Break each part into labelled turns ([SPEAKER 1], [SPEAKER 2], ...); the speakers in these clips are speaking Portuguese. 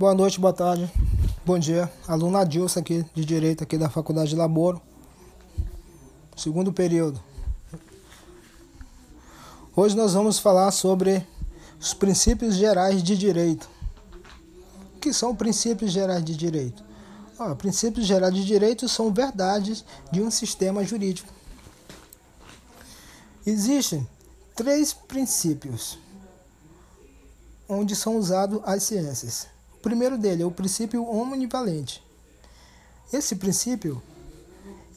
[SPEAKER 1] Boa noite, boa tarde, bom dia. Aluno Adilson aqui de Direito aqui da Faculdade de Laboro. Segundo período. Hoje nós vamos falar sobre os princípios gerais de direito. O que são princípios gerais de direito? Princípios gerais de direito são verdades de um sistema jurídico. Existem três princípios onde são usadas as ciências. O primeiro dele é o princípio omnivalente. Esse princípio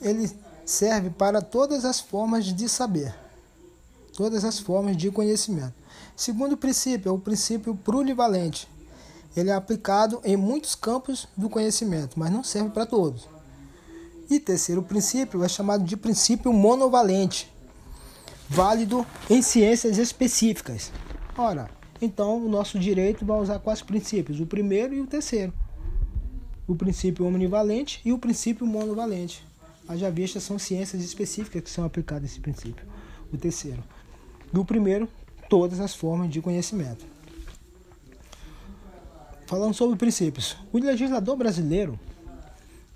[SPEAKER 1] ele serve para todas as formas de saber, todas as formas de conhecimento. Segundo princípio é o princípio plurivalente. Ele é aplicado em muitos campos do conhecimento, mas não serve para todos. E terceiro princípio é chamado de princípio monovalente, válido em ciências específicas. Ora, então, o nosso direito vai usar quais princípios? O primeiro e o terceiro. O princípio omnivalente e o princípio monovalente. Haja vista são ciências específicas que são aplicadas esse princípio. O terceiro. E o primeiro, todas as formas de conhecimento. Falando sobre princípios. O legislador brasileiro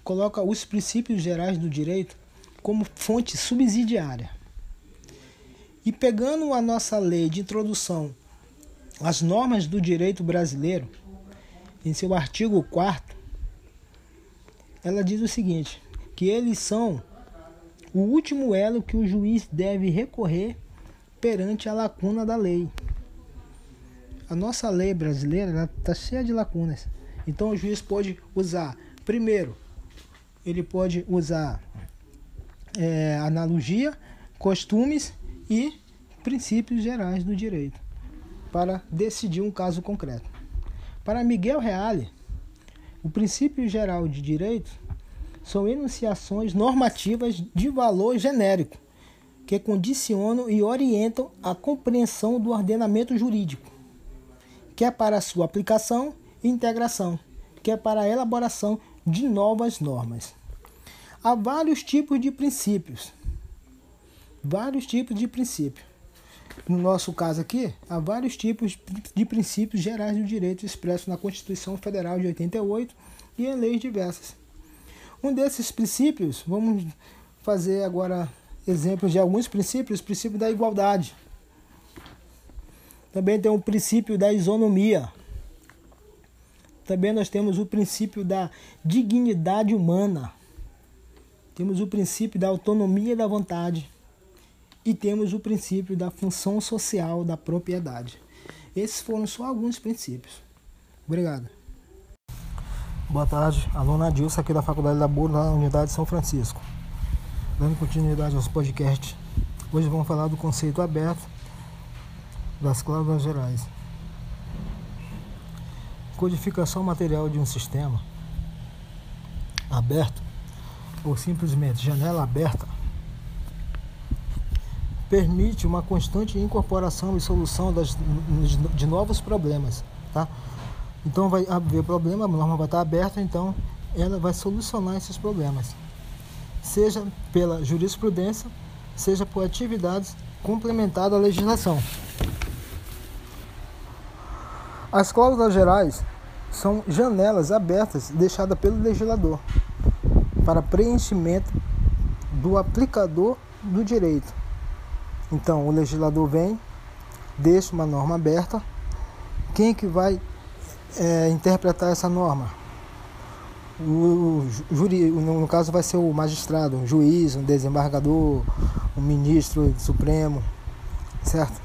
[SPEAKER 1] coloca os princípios gerais do direito como fonte subsidiária. E pegando a nossa lei de introdução as normas do direito brasileiro, em seu artigo 4 ela diz o seguinte: que eles são o último elo que o juiz deve recorrer perante a lacuna da lei. A nossa lei brasileira está cheia de lacunas. Então o juiz pode usar, primeiro, ele pode usar é, analogia, costumes e princípios gerais do direito para decidir um caso concreto. Para Miguel Reale, o princípio geral de direito são enunciações normativas de valor genérico que condicionam e orientam a compreensão do ordenamento jurídico, que é para sua aplicação e integração, que é para a elaboração de novas normas. Há vários tipos de princípios. Vários tipos de princípios. No nosso caso aqui, há vários tipos de princípios gerais do direito expressos na Constituição Federal de 88 e em leis diversas. Um desses princípios, vamos fazer agora exemplos de alguns princípios, o princípio da igualdade. Também tem o princípio da isonomia. Também nós temos o princípio da dignidade humana. Temos o princípio da autonomia da vontade e temos o princípio da função social da propriedade. Esses foram só alguns princípios. Obrigado.
[SPEAKER 2] Boa tarde, aluna Adilson aqui da Faculdade da Burro, na Unidade de São Francisco. Dando continuidade aos podcasts. Hoje vamos falar do conceito aberto das cláusulas gerais. Codificação material de um sistema aberto ou simplesmente janela aberta permite uma constante incorporação e solução das, de novos problemas, tá? Então vai haver problema, a norma vai estar aberta, então ela vai solucionar esses problemas, seja pela jurisprudência, seja por atividades complementares à legislação. As cláusulas gerais são janelas abertas deixadas pelo legislador para preenchimento do aplicador do direito então o legislador vem, deixa uma norma aberta. Quem é que vai é, interpretar essa norma? O no caso vai ser o magistrado, um juiz, um desembargador, um ministro supremo, certo?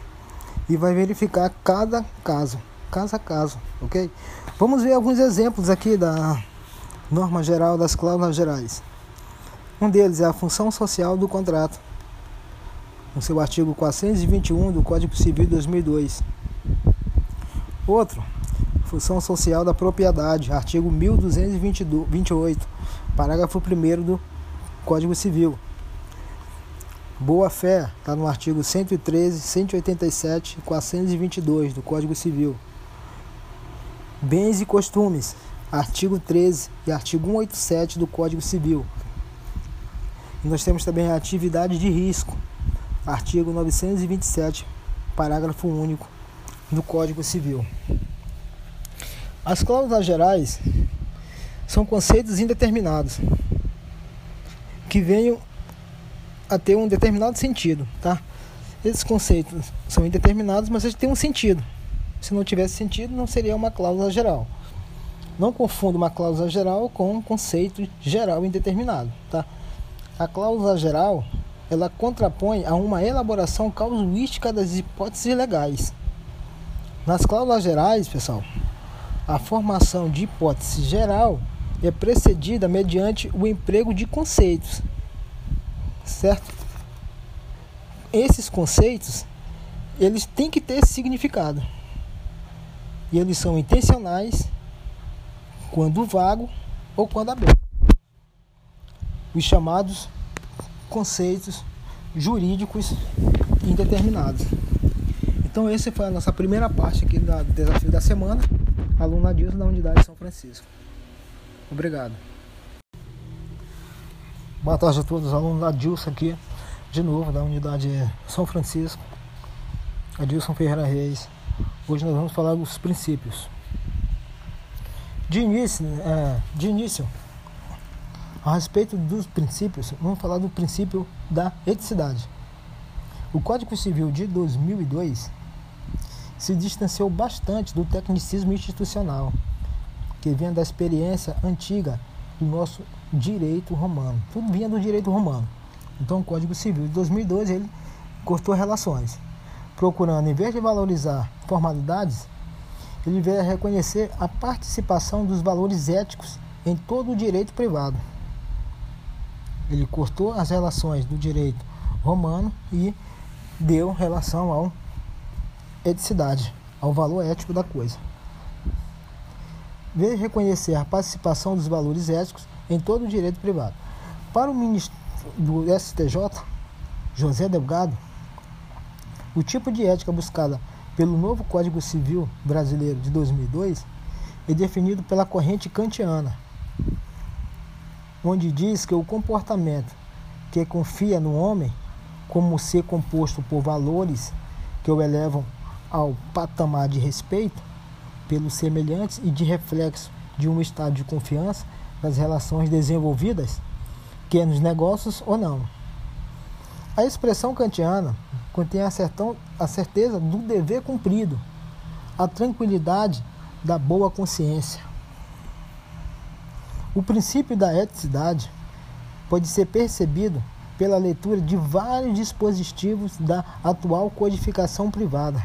[SPEAKER 2] E vai verificar cada caso, caso a caso, ok? Vamos ver alguns exemplos aqui da norma geral das cláusulas gerais. Um deles é a função social do contrato no seu artigo 421 do Código Civil de 2002. Outro, função social da propriedade, artigo 1228, parágrafo 1 do Código Civil. Boa fé está no artigo 113, 187 e 422 do Código Civil. Bens e costumes, artigo 13 e artigo 187 do Código Civil. E nós temos também a atividade de risco, artigo 927, parágrafo único do Código Civil.
[SPEAKER 1] As cláusulas gerais são conceitos indeterminados que venham a ter um determinado sentido, tá? Esses conceitos são indeterminados, mas eles têm um sentido. Se não tivesse sentido, não seria uma cláusula geral. Não confunda uma cláusula geral com um conceito geral indeterminado, tá? A cláusula geral, ela contrapõe a uma elaboração causuística das hipóteses legais. Nas cláusulas gerais, pessoal, a formação de hipótese geral é precedida mediante o emprego de conceitos, certo? Esses conceitos, eles têm que ter significado. E eles são intencionais quando vago ou quando aberto. Os chamados conceitos jurídicos indeterminados. Então, essa foi a nossa primeira parte aqui do desafio da semana. Aluna Dilson da Unidade São Francisco. Obrigado. Boa tarde a todos, alunos da Dilson aqui, de novo, da Unidade São Francisco. Adilson Ferreira Reis. Hoje nós vamos falar dos princípios. De início, é, de início, a respeito dos princípios, vamos falar do princípio da eticidade. O Código Civil de 2002 se distanciou bastante do tecnicismo institucional, que vinha da experiência antiga do nosso direito romano. Tudo vinha do direito romano. Então, o Código Civil de 2002 ele cortou relações, procurando, em vez de valorizar formalidades, ele veio a reconhecer a participação dos valores éticos em todo o direito privado. Ele cortou as relações do direito romano e deu relação ao eticidade, ao valor ético da coisa. Veio reconhecer a participação dos valores éticos em todo o direito privado. Para o ministro do STJ, José Delgado, o tipo de ética buscada pelo novo Código Civil Brasileiro de 2002 é definido pela corrente kantiana, onde diz que o comportamento que confia no homem como ser composto por valores que o elevam ao patamar de respeito pelos semelhantes e de reflexo de um estado de confiança nas relações desenvolvidas, quer nos negócios ou não. A expressão kantiana contém a, a certeza do dever cumprido, a tranquilidade da boa consciência. O princípio da eticidade pode ser percebido pela leitura de vários dispositivos da atual codificação privada,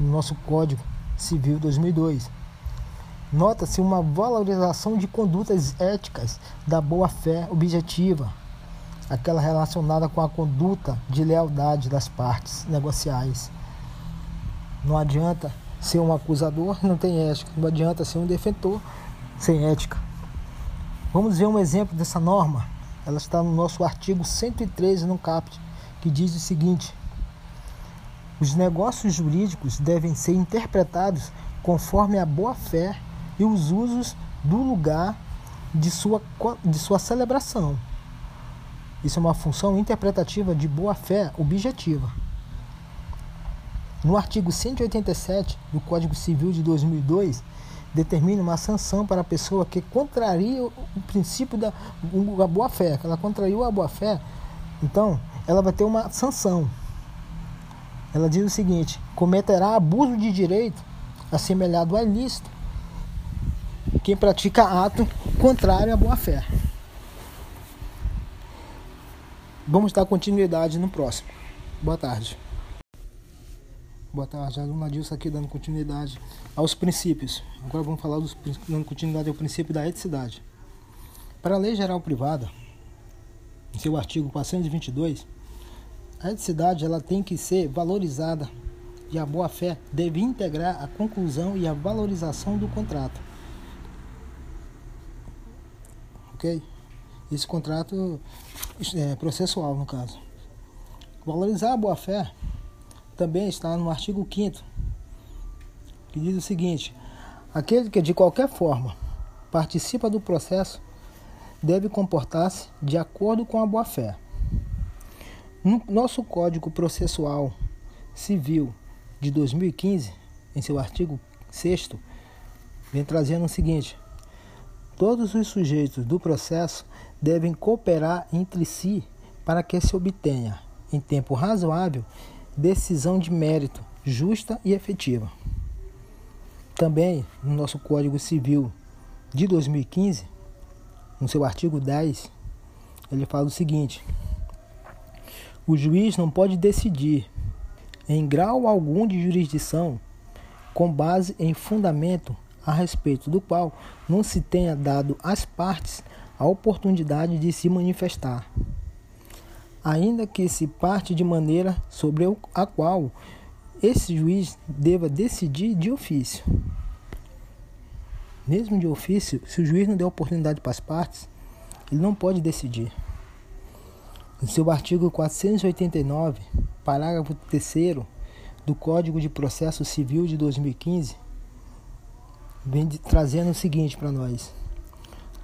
[SPEAKER 1] no nosso Código Civil 2002. Nota-se uma valorização de condutas éticas da boa-fé objetiva, aquela relacionada com a conduta de lealdade das partes negociais. Não adianta ser um acusador, não tem ética. Não adianta ser um defensor sem ética. Vamos ver um exemplo dessa norma. Ela está no nosso artigo 113 no CAPT, que diz o seguinte: Os negócios jurídicos devem ser interpretados conforme a boa-fé e os usos do lugar de sua, de sua celebração isso é uma função interpretativa de boa-fé objetiva. No artigo 187 do Código Civil de 2002, determina uma sanção para a pessoa que contraria o princípio da boa-fé, ela contraiu a boa-fé, então ela vai ter uma sanção. Ela diz o seguinte: cometerá abuso de direito assemelhado a ilícito quem pratica ato contrário à boa-fé. Vamos dar continuidade no próximo. Boa tarde. Boa tarde, aluna Dilson aqui dando continuidade aos princípios. Agora vamos falar dos dando continuidade ao princípio da eticidade. Para a Lei Geral Privada, em seu artigo 422, a eticidade ela tem que ser valorizada e a boa-fé deve integrar a conclusão e a valorização do contrato. Ok? esse contrato é, processual, no caso. Valorizar a boa-fé também está no artigo 5 que diz o seguinte: aquele que de qualquer forma participa do processo deve comportar-se de acordo com a boa-fé. No nosso Código Processual Civil de 2015, em seu artigo 6 vem trazendo o seguinte: todos os sujeitos do processo devem cooperar entre si para que se obtenha, em tempo razoável, decisão de mérito justa e efetiva. Também no nosso Código Civil de 2015, no seu artigo 10, ele fala o seguinte: o juiz não pode decidir, em grau algum de jurisdição, com base em fundamento a respeito do qual não se tenha dado às partes a oportunidade de se manifestar, ainda que se parte de maneira sobre a qual esse juiz deva decidir de ofício. Mesmo de ofício, se o juiz não der oportunidade para as partes, ele não pode decidir. No seu artigo 489, parágrafo 3 do Código de Processo Civil de 2015, vem de, trazendo o seguinte para nós: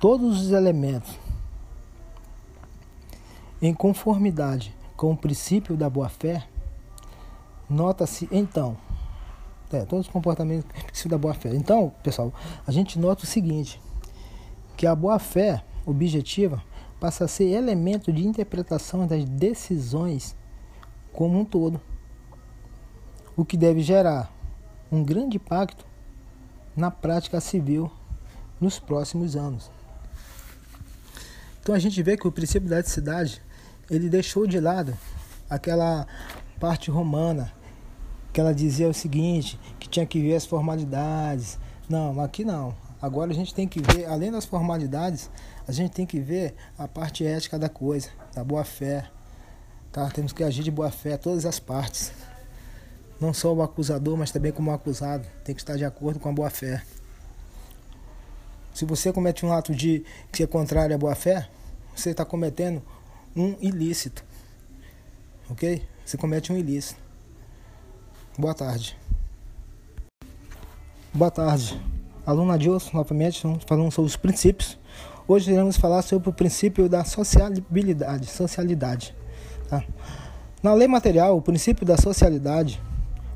[SPEAKER 1] todos os elementos em conformidade com o princípio da boa-fé, nota-se então é, todos os comportamentos princípio da boa-fé. Então, pessoal, a gente nota o seguinte, que a boa-fé objetiva passa a ser elemento de interpretação das decisões como um todo, o que deve gerar um grande impacto na prática civil nos próximos anos. Então a gente vê que o princípio da cidade ele deixou de lado aquela parte romana que ela dizia o seguinte, que tinha que ver as formalidades. Não, aqui não. Agora a gente tem que ver, além das formalidades, a gente tem que ver a parte ética da coisa, da boa fé. Tá? Temos que agir de boa fé, todas as partes. Não só o acusador, mas também como o acusado. Tem que estar de acordo com a boa fé. Se você comete um ato de que é contrário à boa fé, você está cometendo um ilícito. Ok? Você comete um ilícito. Boa tarde. Boa tarde. Aluna Adilson, novamente, falando sobre os princípios Hoje iremos falar sobre o princípio da sociabilidade, socialidade. Tá? Na lei material, o princípio da socialidade,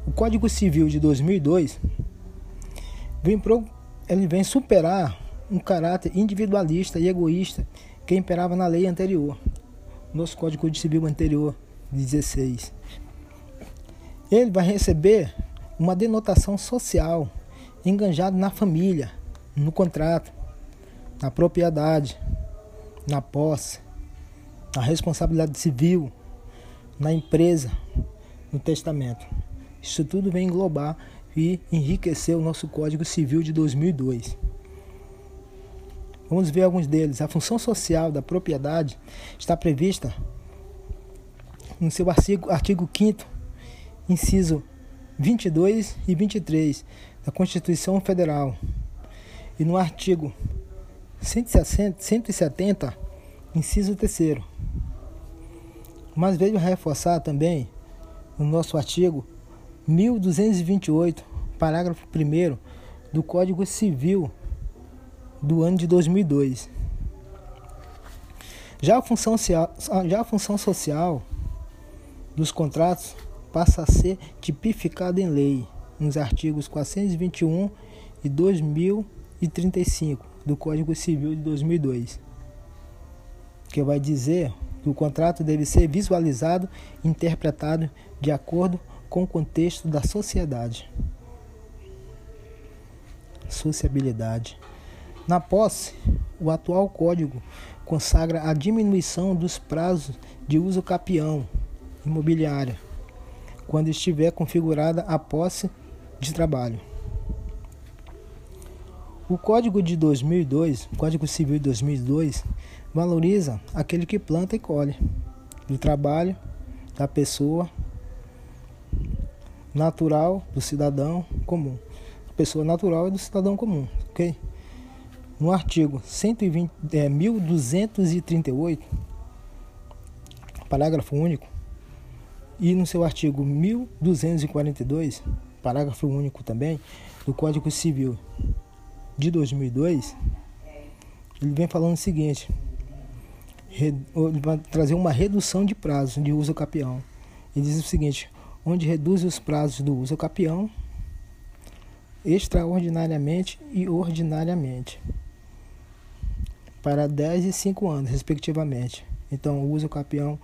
[SPEAKER 1] o Código Civil de 2002, vem pro, ele vem superar um caráter individualista e egoísta que imperava na lei anterior, nosso Código Civil anterior, 16. Ele vai receber uma denotação social, enganjado na família, no contrato, na propriedade, na posse, na responsabilidade civil, na empresa, no testamento. Isso tudo vem englobar e enriquecer o nosso Código Civil de 2002. Vamos ver alguns deles. A função social da propriedade está prevista no seu artigo, artigo 5 inciso 22 e 23 da Constituição Federal. E no artigo 170, inciso 3. Mas veio reforçar também no nosso artigo 1228, parágrafo 1 do Código Civil do ano de 2002. Já a função, já a função social dos contratos passa a ser tipificada em lei nos artigos 421 e 2035 do Código Civil de 2002, que vai dizer que o contrato deve ser visualizado e interpretado de acordo com o contexto da sociedade. Sociabilidade. Na posse, o atual código consagra a diminuição dos prazos de uso capião imobiliária quando estiver configurada a posse de trabalho. O Código de 2002, o Código Civil de 2002, valoriza aquele que planta e colhe, do trabalho, da pessoa natural, do cidadão comum. Pessoa natural é do cidadão comum, ok? No artigo 120, é, 1238, parágrafo único, e no seu artigo 1242, parágrafo único também, do Código Civil de 2002, ele vem falando o seguinte: ele vai trazer uma redução de prazo de uso capião. Ele diz o seguinte: onde reduz os prazos do uso capião, extraordinariamente e ordinariamente, para 10 e 5 anos, respectivamente. Então, o uso capião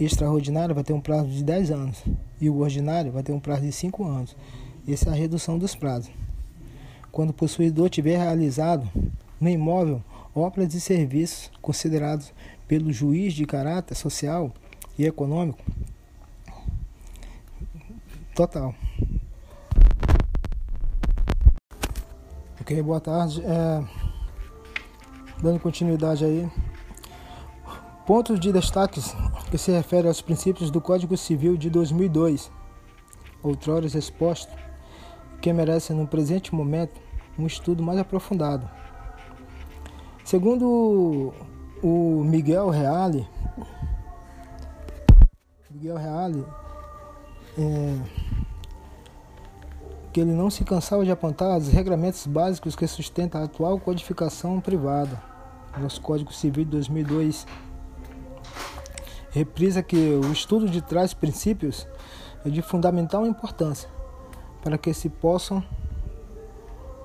[SPEAKER 1] extraordinário vai ter um prazo de 10 anos e o ordinário vai ter um prazo de 5 anos. Essa é a redução dos prazos. Quando o possuidor tiver realizado no imóvel obras e serviços considerados pelo juiz de caráter social e econômico total. Ok, boa tarde. É, dando continuidade aí. Pontos de destaques que se refere aos princípios do Código Civil de 2002, outrora exposto, que merecem no presente momento um estudo mais aprofundado. Segundo o Miguel Reale, Miguel Reale, é, que ele não se cansava de apontar os regramentos básicos que sustentam a atual codificação privada, nosso Código Civil de 2002. Reprisa que o estudo de trás princípios é de fundamental importância para que se possam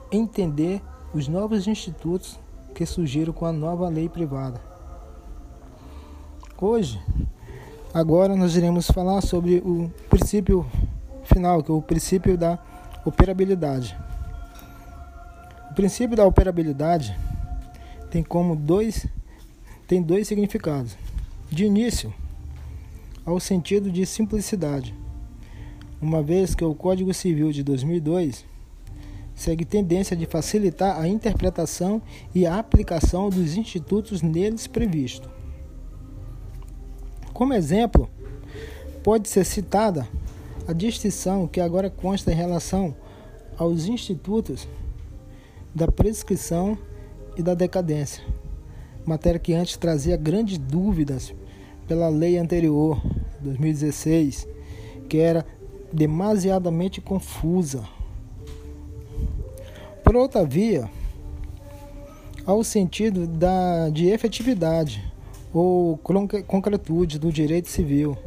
[SPEAKER 1] entender os novos institutos que surgiram com a nova lei privada. Hoje, agora nós iremos falar sobre o princípio final, que é o princípio da Operabilidade. O princípio da operabilidade tem como dois tem dois significados. De início, ao sentido de simplicidade, uma vez que o Código Civil de 2002 segue tendência de facilitar a interpretação e a aplicação dos institutos neles previstos. Como exemplo, pode ser citada a distinção que agora consta em relação aos institutos da prescrição e da decadência, matéria que antes trazia grandes dúvidas pela lei anterior, 2016, que era demasiadamente confusa. Por outra via, ao sentido da, de efetividade ou concretude do direito civil,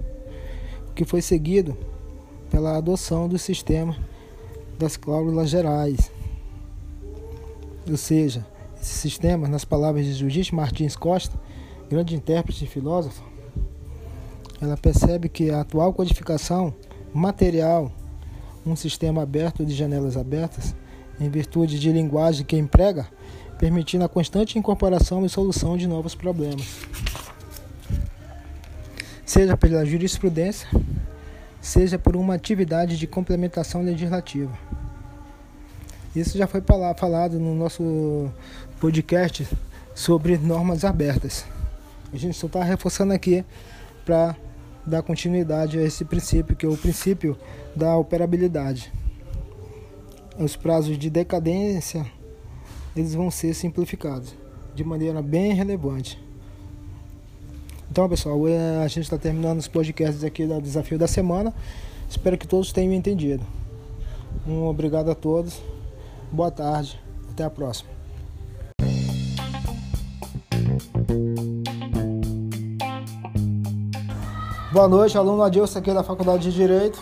[SPEAKER 1] que foi seguido pela adoção do sistema das cláusulas gerais. Ou seja, esse sistema, nas palavras de Judite Martins Costa, grande intérprete e filósofo, ela percebe que a atual codificação material, um sistema aberto de janelas abertas, em virtude de linguagem que emprega, permitindo a constante incorporação e solução de novos problemas. Seja pela jurisprudência, seja por uma atividade de complementação legislativa. Isso já foi falado no nosso podcast sobre normas abertas. A gente só está reforçando aqui para dar continuidade a esse princípio, que é o princípio da operabilidade. Os prazos de decadência eles vão ser simplificados de maneira bem relevante. Então, pessoal, é, a gente está terminando os podcasts aqui do Desafio da Semana. Espero que todos tenham entendido. Um obrigado a todos. Boa tarde. Até a próxima. Boa noite, aluno Adilson aqui da Faculdade de Direito.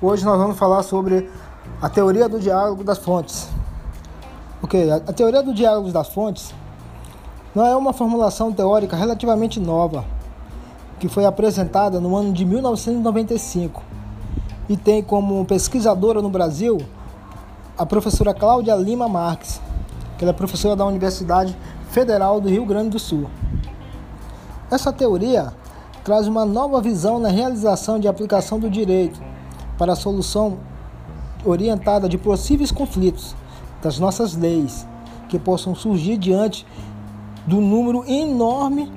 [SPEAKER 1] Hoje nós vamos falar sobre a teoria do diálogo das fontes. Ok, a, a teoria do diálogo das fontes não é uma formulação teórica relativamente nova, que foi apresentada no ano de 1995 e tem como pesquisadora no Brasil a professora Cláudia Lima Marques, que é professora da Universidade Federal do Rio Grande do Sul. Essa teoria traz uma nova visão na realização de aplicação do direito para a solução orientada de possíveis conflitos das nossas leis que possam surgir diante do número enorme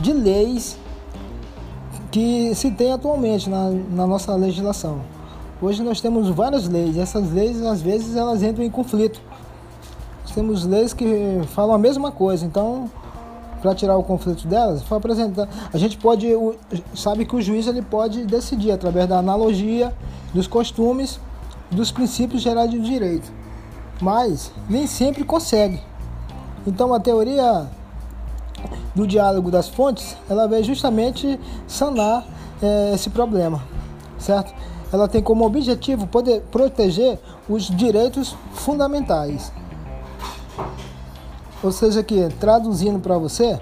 [SPEAKER 1] de leis que se tem atualmente na, na nossa legislação. Hoje nós temos várias leis, essas leis às vezes elas entram em conflito. Nós temos leis que falam a mesma coisa, então para tirar o conflito delas, foi apresentar. A gente pode sabe que o juiz ele pode decidir através da analogia, dos costumes, dos princípios gerais do direito, mas nem sempre consegue. Então a teoria do diálogo das fontes, ela veio justamente sanar é, esse problema, certo? ela tem como objetivo poder proteger os direitos fundamentais. Ou seja, que traduzindo para você,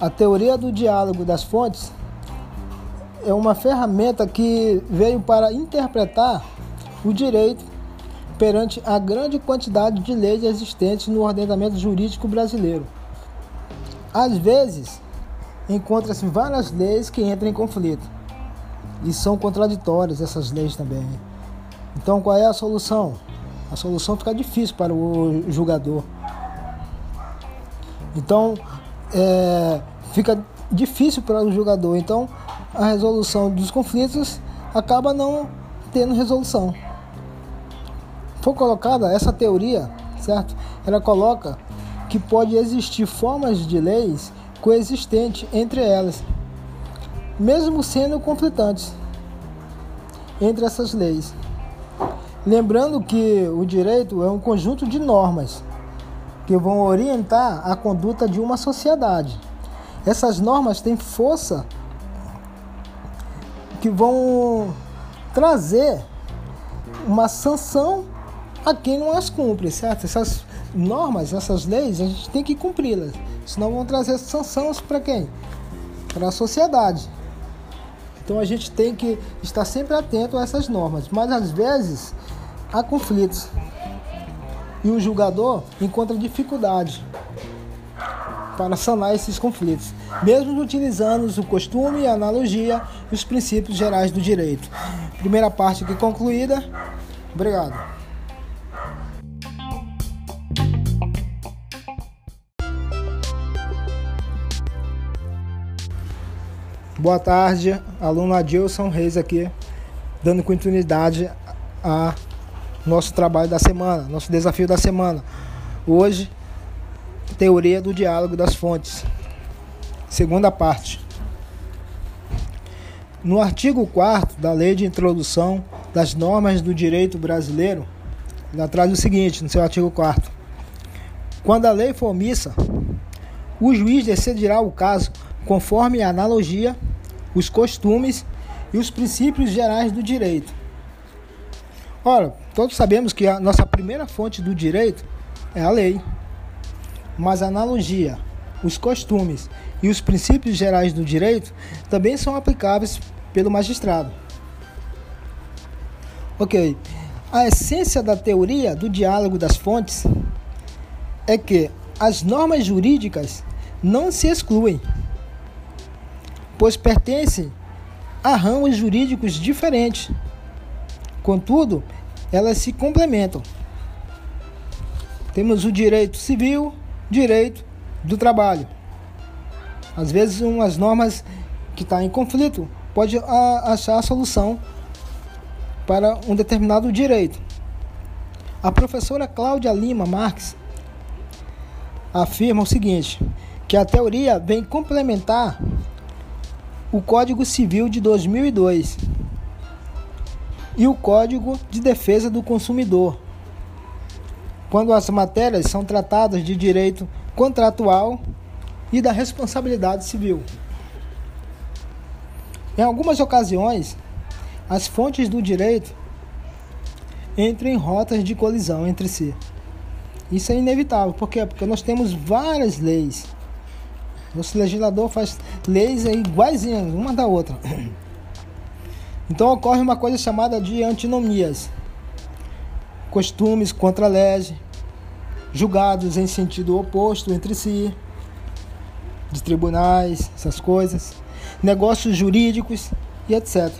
[SPEAKER 1] a teoria do diálogo das fontes é uma ferramenta que veio para interpretar o direito perante a grande quantidade de leis existentes no ordenamento jurídico brasileiro. Às vezes, encontra-se várias leis que entram em conflito e são contraditórias essas leis também. Então, qual é a solução? A solução fica difícil para o julgador. Então, é, fica difícil para o julgador. Então, a resolução dos conflitos acaba não tendo resolução. Foi colocada essa teoria, certo? Ela coloca que pode existir formas de leis coexistentes entre elas, mesmo sendo conflitantes entre essas leis. Lembrando que o direito é um conjunto de normas que vão orientar a conduta de uma sociedade. Essas normas têm força que vão trazer uma sanção a quem não as cumpre, certo? Essas normas, essas leis, a gente tem que cumpri-las. Senão vão trazer sanções para quem? Para a sociedade. Então a gente tem que estar sempre atento a essas normas. Mas às vezes há conflitos e o julgador encontra dificuldade para sanar esses conflitos, mesmo utilizando o costume, a analogia e os princípios gerais do direito. Primeira parte aqui concluída. Obrigado. Boa tarde, aluno Adilson Reis aqui, dando continuidade a nosso trabalho da semana, nosso desafio da semana. Hoje, teoria do diálogo das fontes. Segunda parte. No artigo 4 da Lei de Introdução das Normas do Direito Brasileiro, ela traz o seguinte, no seu artigo 4 Quando a lei for omissa, o juiz decidirá o caso conforme a analogia, os costumes e os princípios gerais do direito Ora, todos sabemos que a nossa primeira fonte do direito é a lei. Mas a analogia, os costumes e os princípios gerais do direito também são aplicáveis pelo magistrado. Ok. A essência da teoria do diálogo das fontes é que as normas jurídicas não se excluem, pois pertencem a ramos jurídicos diferentes Contudo, elas se complementam. Temos o direito civil, direito do trabalho. Às vezes, umas normas que estão tá em conflito pode achar a solução para um determinado direito. A professora Cláudia Lima Marques afirma o seguinte, que a teoria vem complementar o Código Civil de 2002 e o Código de Defesa do Consumidor, quando as matérias são tratadas de direito contratual e da responsabilidade civil. Em algumas ocasiões, as fontes do direito entram em rotas de colisão entre si. Isso é inevitável, por quê? Porque nós temos várias leis. Nosso legislador faz leis iguaizinhas uma da outra. Então ocorre uma coisa chamada de antinomias, costumes contra a lei, julgados em sentido oposto entre si, de tribunais, essas coisas, negócios jurídicos e etc.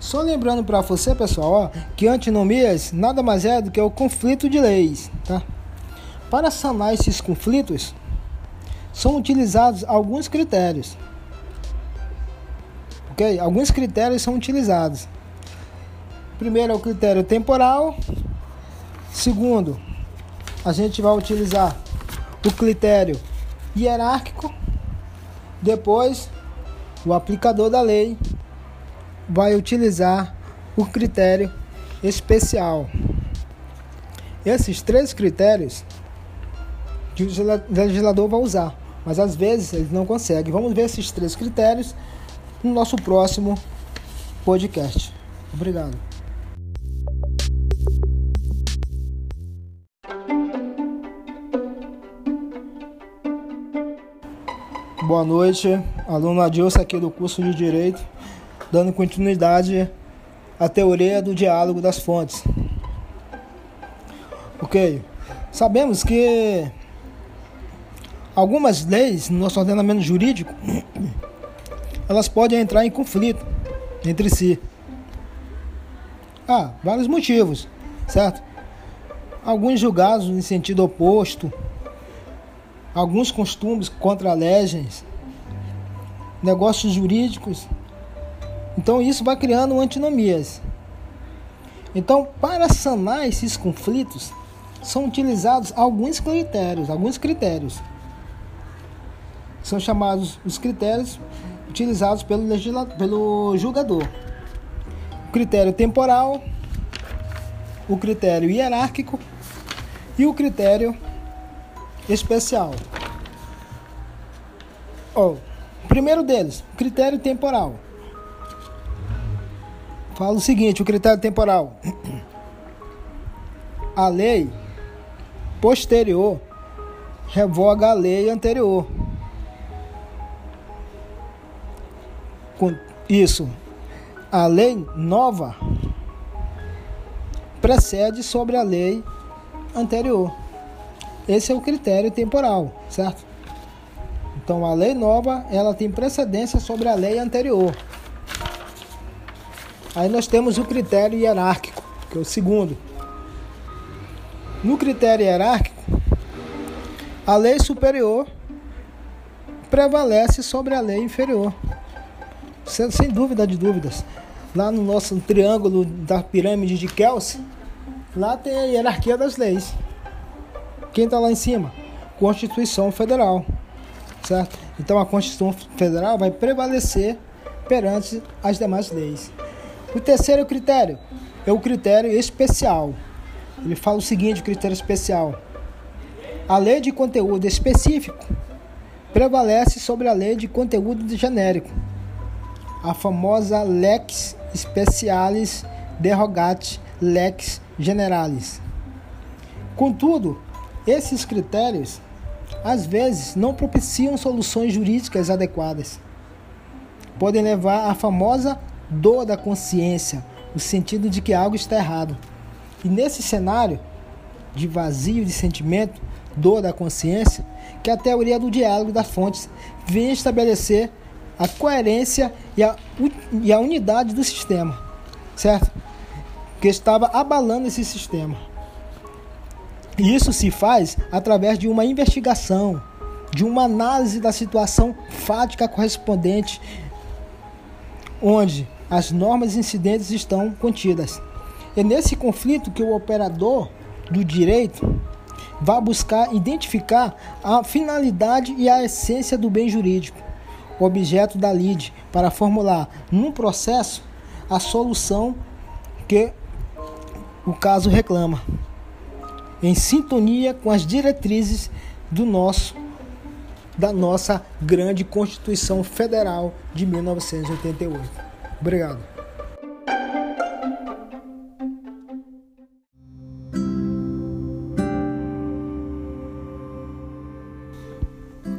[SPEAKER 1] Só lembrando para você, pessoal, ó, que antinomias nada mais é do que o conflito de leis, tá? Para sanar esses conflitos, são utilizados alguns critérios ok? Alguns critérios são utilizados. Primeiro é o critério temporal. Segundo, a gente vai utilizar o critério hierárquico. Depois, o aplicador da lei vai utilizar o critério especial. Esses três critérios que o legislador vai usar, mas às vezes ele não consegue. Vamos ver esses três critérios no nosso próximo podcast. Obrigado. Boa noite, aluno Adilson aqui do curso de Direito, dando continuidade à teoria do diálogo das fontes. Ok, sabemos que algumas leis no nosso ordenamento jurídico elas podem entrar em conflito entre si. Ah, vários motivos, certo? Alguns julgados em sentido oposto, alguns costumes contra leges, negócios jurídicos. Então isso vai criando antinomias. Então, para sanar esses conflitos, são utilizados alguns critérios, alguns critérios. São chamados os critérios utilizados pelo, pelo julgador. O critério temporal, o critério hierárquico e o critério especial. Oh, primeiro deles, critério temporal. Fala o seguinte, o critério temporal. A lei posterior revoga a lei anterior. Com isso, a lei nova precede sobre a lei anterior. Esse é o critério temporal, certo? Então a lei nova, ela tem precedência sobre a lei anterior. Aí nós temos o critério hierárquico, que é o segundo. No critério hierárquico, a lei superior prevalece sobre a lei inferior. Sem, dúvida de dúvidas. Lá no nosso triângulo da pirâmide de Kelsey, lá tem a hierarquia das leis. Quem está lá em cima? Constituição Federal, certo? Então a Constituição Federal vai prevalecer perante as demais leis. O terceiro critério é o critério especial. Ele fala o seguinte: critério especial. A lei de conteúdo específico prevalece sobre a lei de conteúdo genérico. A famosa lex specialis derogate lex generalis. Contudo, esses critérios, às vezes, não propiciam soluções jurídicas adequadas. Podem levar à famosa dor da consciência, o sentido de que algo está errado. E nesse cenário de vazio de sentimento, dor da consciência, que a teoria do diálogo das fontes vem estabelecer a coerência e a, e a unidade do sistema, certo? Que estava abalando esse sistema. E isso se faz através de uma investigação, de uma análise da situação fática correspondente, onde as normas incidentes estão contidas. É nesse conflito que o operador do direito vai buscar identificar a finalidade e a essência do bem jurídico, objeto da lide, para formular num processo a solução que o caso reclama em sintonia com as diretrizes do nosso da nossa grande Constituição Federal de 1988. Obrigado.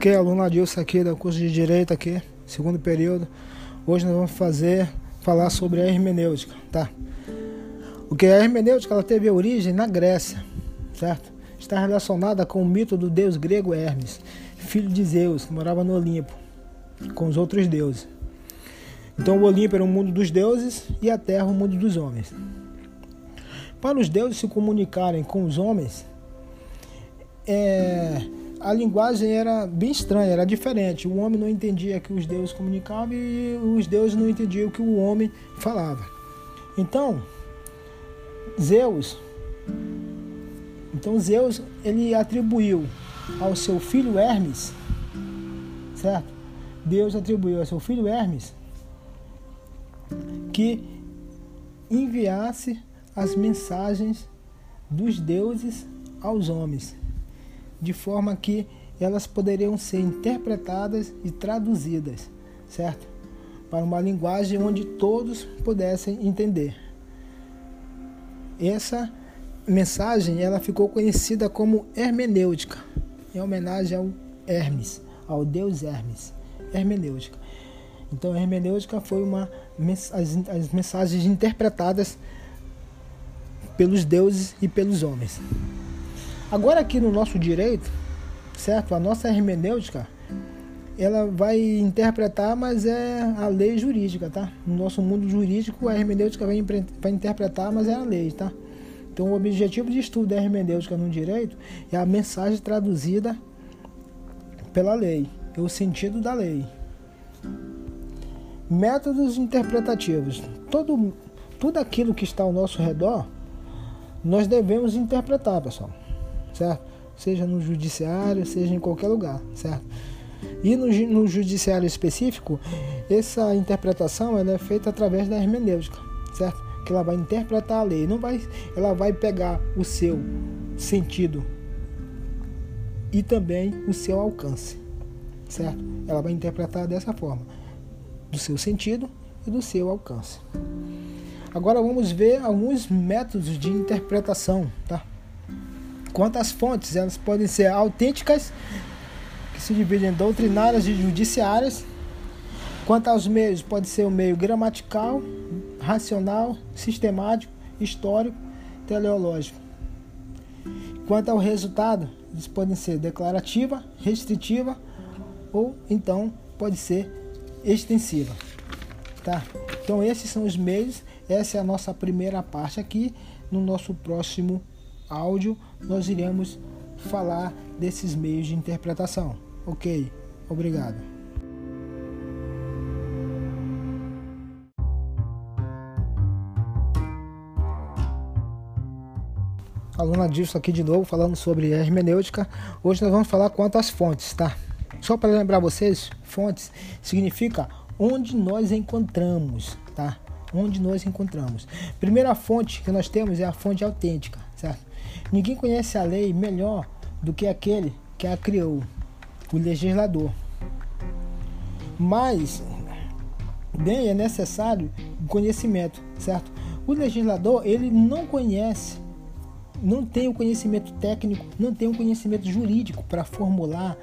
[SPEAKER 1] Ok, aluno Adilson aqui do curso de Direito aqui, segundo período. Hoje nós vamos fazer, falar sobre a hermenêutica, tá? O que a hermenêutica ela teve origem na Grécia, certo? Está relacionada com o mito do deus grego Hermes, filho de Zeus, que morava no Olimpo, com os outros deuses. Então o Olimpo era o mundo dos deuses e a terra o mundo dos homens. Para os deuses se comunicarem com os homens, é, a linguagem era bem estranha, era diferente. O homem não entendia que os deuses comunicavam e os deuses não entendiam o que o homem falava. Então, Zeus então Zeus ele atribuiu ao seu filho Hermes, certo? Deus atribuiu ao seu filho Hermes que enviasse as mensagens dos deuses aos homens, de forma que elas poderiam ser interpretadas e traduzidas, certo? para uma linguagem onde todos pudessem entender. Essa mensagem ela ficou conhecida como hermenêutica, em homenagem ao Hermes, ao deus Hermes, hermenêutica. Então, a hermenêutica foi uma as, as mensagens interpretadas pelos deuses e pelos homens. Agora aqui no nosso direito, certo? A nossa hermenêutica ela vai interpretar, mas é a lei jurídica, tá? No nosso mundo jurídico, a hermenêutica vai, vai interpretar, mas é a lei, tá? Então, o objetivo de estudo da hermenêutica no direito é a mensagem traduzida pela lei, é o sentido da lei. Métodos interpretativos. Todo, tudo aquilo que está ao nosso redor, nós devemos interpretar, pessoal, certo? Seja no judiciário, seja em qualquer lugar, certo? E no, no judiciário específico, essa interpretação ela é feita através da hermenêutica, certo? Que ela vai interpretar a lei, não vai, ela vai pegar o seu sentido e também o seu alcance, certo? Ela vai interpretar dessa forma, do seu sentido e do seu alcance. Agora vamos ver alguns métodos de interpretação, tá? Quanto às fontes, elas podem ser autênticas que se dividem em doutrinárias e judiciárias. Quanto aos meios, pode ser o meio gramatical, racional, sistemático, histórico, teleológico. Quanto ao resultado, eles podem ser declarativa, restritiva ou então pode ser extensiva. Tá? Então esses são os meios, essa é a nossa primeira parte aqui. No nosso próximo áudio nós iremos falar desses meios de interpretação. Ok, obrigado. Aluna disso aqui de novo, falando sobre hermenêutica. Hoje nós vamos falar quanto às fontes, tá? Só para lembrar vocês, fontes significa onde nós encontramos, tá? Onde nós encontramos. Primeira fonte que nós temos é a fonte autêntica, certo? Ninguém conhece a lei melhor do que aquele que a criou, o legislador. Mas, bem, é necessário conhecimento, certo? O legislador, ele não conhece, não tem o conhecimento técnico, não tem o conhecimento jurídico para formular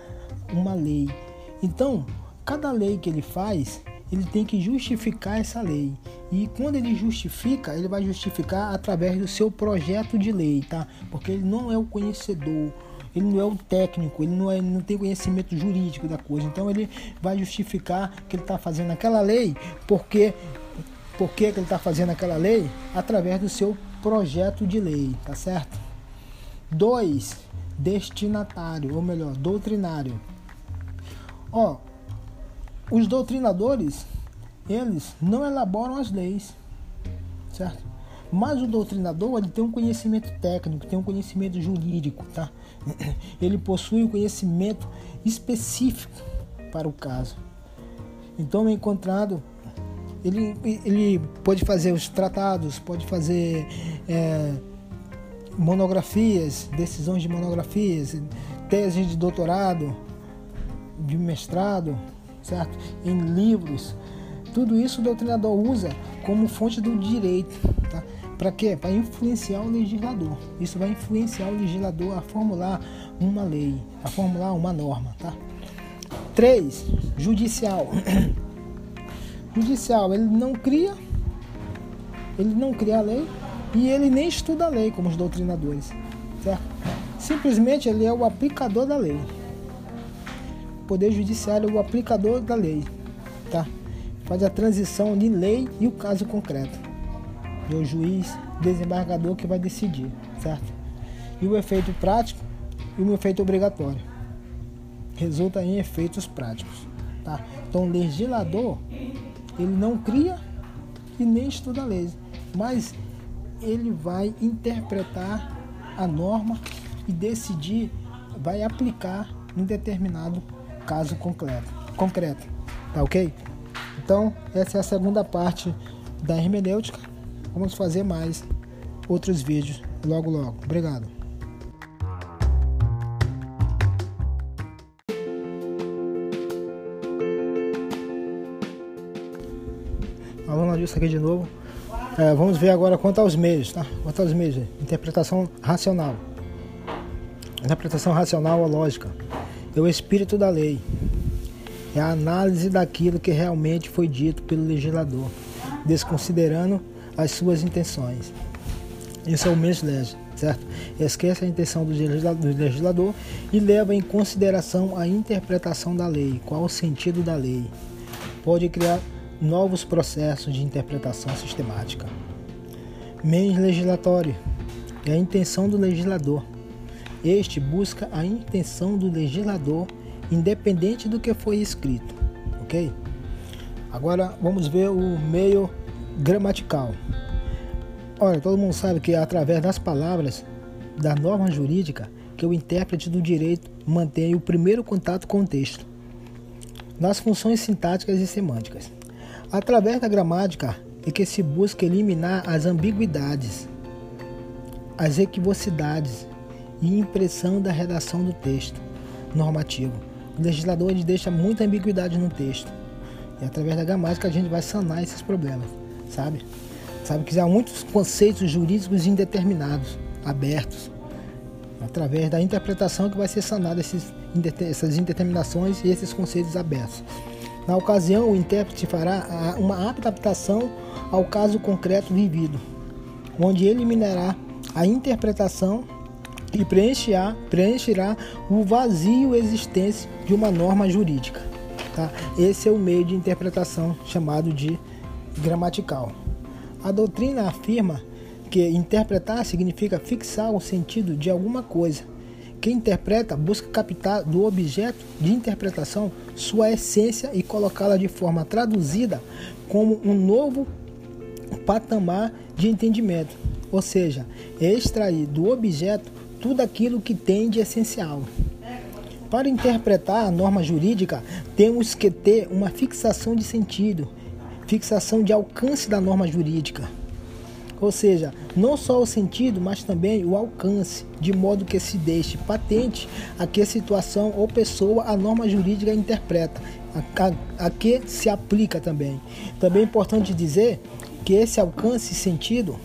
[SPEAKER 1] uma lei. Então, cada lei que ele faz, ele tem que justificar essa lei. E quando ele justifica, ele vai justificar através do seu projeto de lei, tá? Porque ele não é o conhecedor, ele não é o técnico, ele não, é, não tem conhecimento jurídico da coisa. Então ele vai justificar que ele está fazendo aquela lei, porque, porque que ele está fazendo aquela lei? Através do seu projeto de lei, tá certo? Dois, destinatário, ou melhor, doutrinário. Ó, os doutrinadores, eles não elaboram as leis, certo? Mas o doutrinador ele tem um conhecimento técnico, tem um conhecimento jurídico, tá? Ele possui um conhecimento específico para o caso. Então, é encontrado, ele, ele pode fazer os tratados, pode fazer é, monografias, decisões de monografias, teses de doutorado, de mestrado, certo? Em livros. Tudo isso o doutrinador usa como fonte do direito, tá? Para quê? Para influenciar o legislador. Isso vai influenciar o legislador a formular uma lei, a formular uma norma, tá? 3. Judicial. Judicial, ele não cria, ele não cria a lei e ele nem estuda a lei como os doutrinadores, certo? Simplesmente ele é o aplicador da lei. Poder Judiciário o aplicador da lei, tá? Faz a transição de lei e o caso concreto é o juiz desembargador que vai decidir, certo? E o efeito prático e o efeito obrigatório. Resulta em efeitos práticos, tá? Então, o legislador, ele não cria e nem estuda a lei, mas ele vai interpretar a norma e decidir, vai aplicar em determinado caso concreto, concreto, tá ok? Então, essa é a segunda parte da hermenêutica. Vamos fazer mais outros vídeos logo logo. Obrigado. Aluna Dilson aqui de novo. É, vamos ver agora quanto aos meios, tá? Quanto aos meios. Interpretação racional. Interpretação racional ou lógica. É o espírito da lei. É a análise daquilo que realmente foi dito pelo legislador, desconsiderando as suas intenções. Isso é o mens lege, certo? Esquece a intenção do legislador e leva em consideração a interpretação da lei, qual o sentido da lei. Pode criar novos processos de interpretação sistemática. Mens legislatório é a intenção do legislador. Este busca a intenção do legislador, independente do que foi escrito, ok? Agora vamos ver o meio gramatical. Olha, todo mundo sabe que é através das palavras da norma jurídica que o intérprete do direito mantém o primeiro contato com o texto. Nas funções sintáticas e semânticas. Através da gramática é que se busca eliminar as ambiguidades, as equivocidades e impressão da redação do texto normativo. O legislador ele deixa muita ambiguidade no texto. E através da gramática a gente vai sanar esses problemas, sabe? Sabe que há muitos conceitos jurídicos indeterminados, abertos. Através da interpretação que vai ser sanada esses, essas indeterminações e esses conceitos abertos. Na ocasião, o intérprete fará uma adaptação ao caso concreto vivido, onde eliminará a interpretação e preencherá, preencherá o vazio existente de uma norma jurídica. Tá? Esse é o meio de interpretação chamado de gramatical. A doutrina afirma que interpretar significa fixar o sentido de alguma coisa quem interpreta busca captar do objeto de interpretação sua essência e colocá-la de forma traduzida como um novo patamar de entendimento, ou seja, extrair do objeto tudo aquilo que tem de essencial. Para interpretar a norma jurídica, temos que ter uma fixação de sentido, fixação de alcance da norma jurídica. Ou seja, não só o sentido, mas também o alcance, de modo que se deixe patente a que situação ou pessoa a norma jurídica interpreta, a, a, a que se aplica também. Também é importante dizer que esse alcance e sentido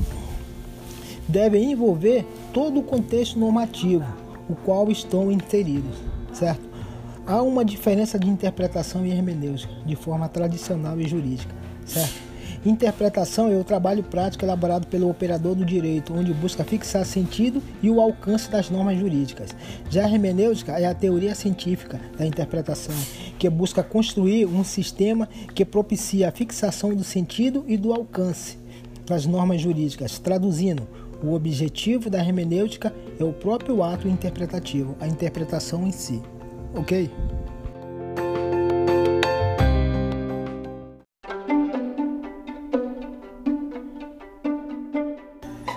[SPEAKER 1] deve envolver todo o contexto normativo, o qual estão inseridos, certo? Há uma diferença de interpretação e hermenêutica, de forma tradicional e jurídica, certo? Interpretação é o trabalho prático elaborado pelo operador do direito, onde busca fixar sentido e o alcance das normas jurídicas. Já a hermenêutica é a teoria científica da interpretação, que busca construir um sistema que propicia a fixação do sentido e do alcance das normas jurídicas. Traduzindo, o objetivo da hermenêutica é o próprio ato interpretativo, a interpretação em si. Ok?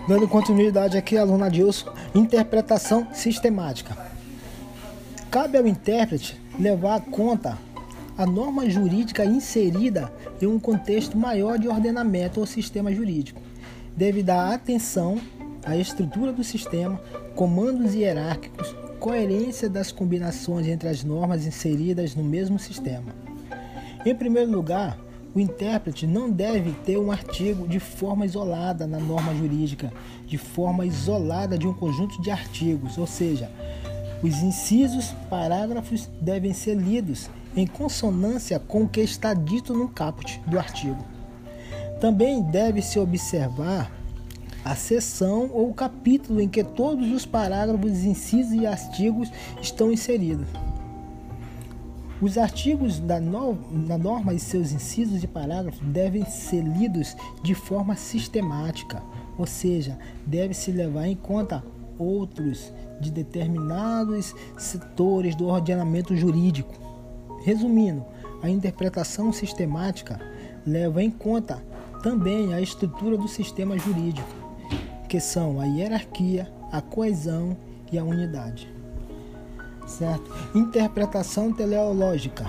[SPEAKER 1] Dando continuidade aqui, aluna Dilson, interpretação sistemática. Cabe ao intérprete levar a conta a norma jurídica inserida em um contexto maior de ordenamento ou sistema jurídico. Deve dar atenção à estrutura do sistema, comandos hierárquicos, coerência das combinações entre as normas inseridas no mesmo sistema. Em primeiro lugar, o intérprete não deve ter um artigo de forma isolada na norma jurídica, de forma isolada de um conjunto de artigos, ou seja, os incisos, parágrafos devem ser lidos em consonância com o que está dito no caput do artigo. Também deve-se observar a seção ou capítulo em que todos os parágrafos, incisos e artigos estão inseridos. Os artigos da, no, da norma e seus incisos e parágrafos devem ser lidos de forma sistemática, ou seja, deve-se levar em conta outros de determinados setores do ordenamento jurídico. Resumindo, a interpretação sistemática leva em conta também a estrutura do sistema jurídico, que são a hierarquia, a coesão e a unidade certo? Interpretação teleológica.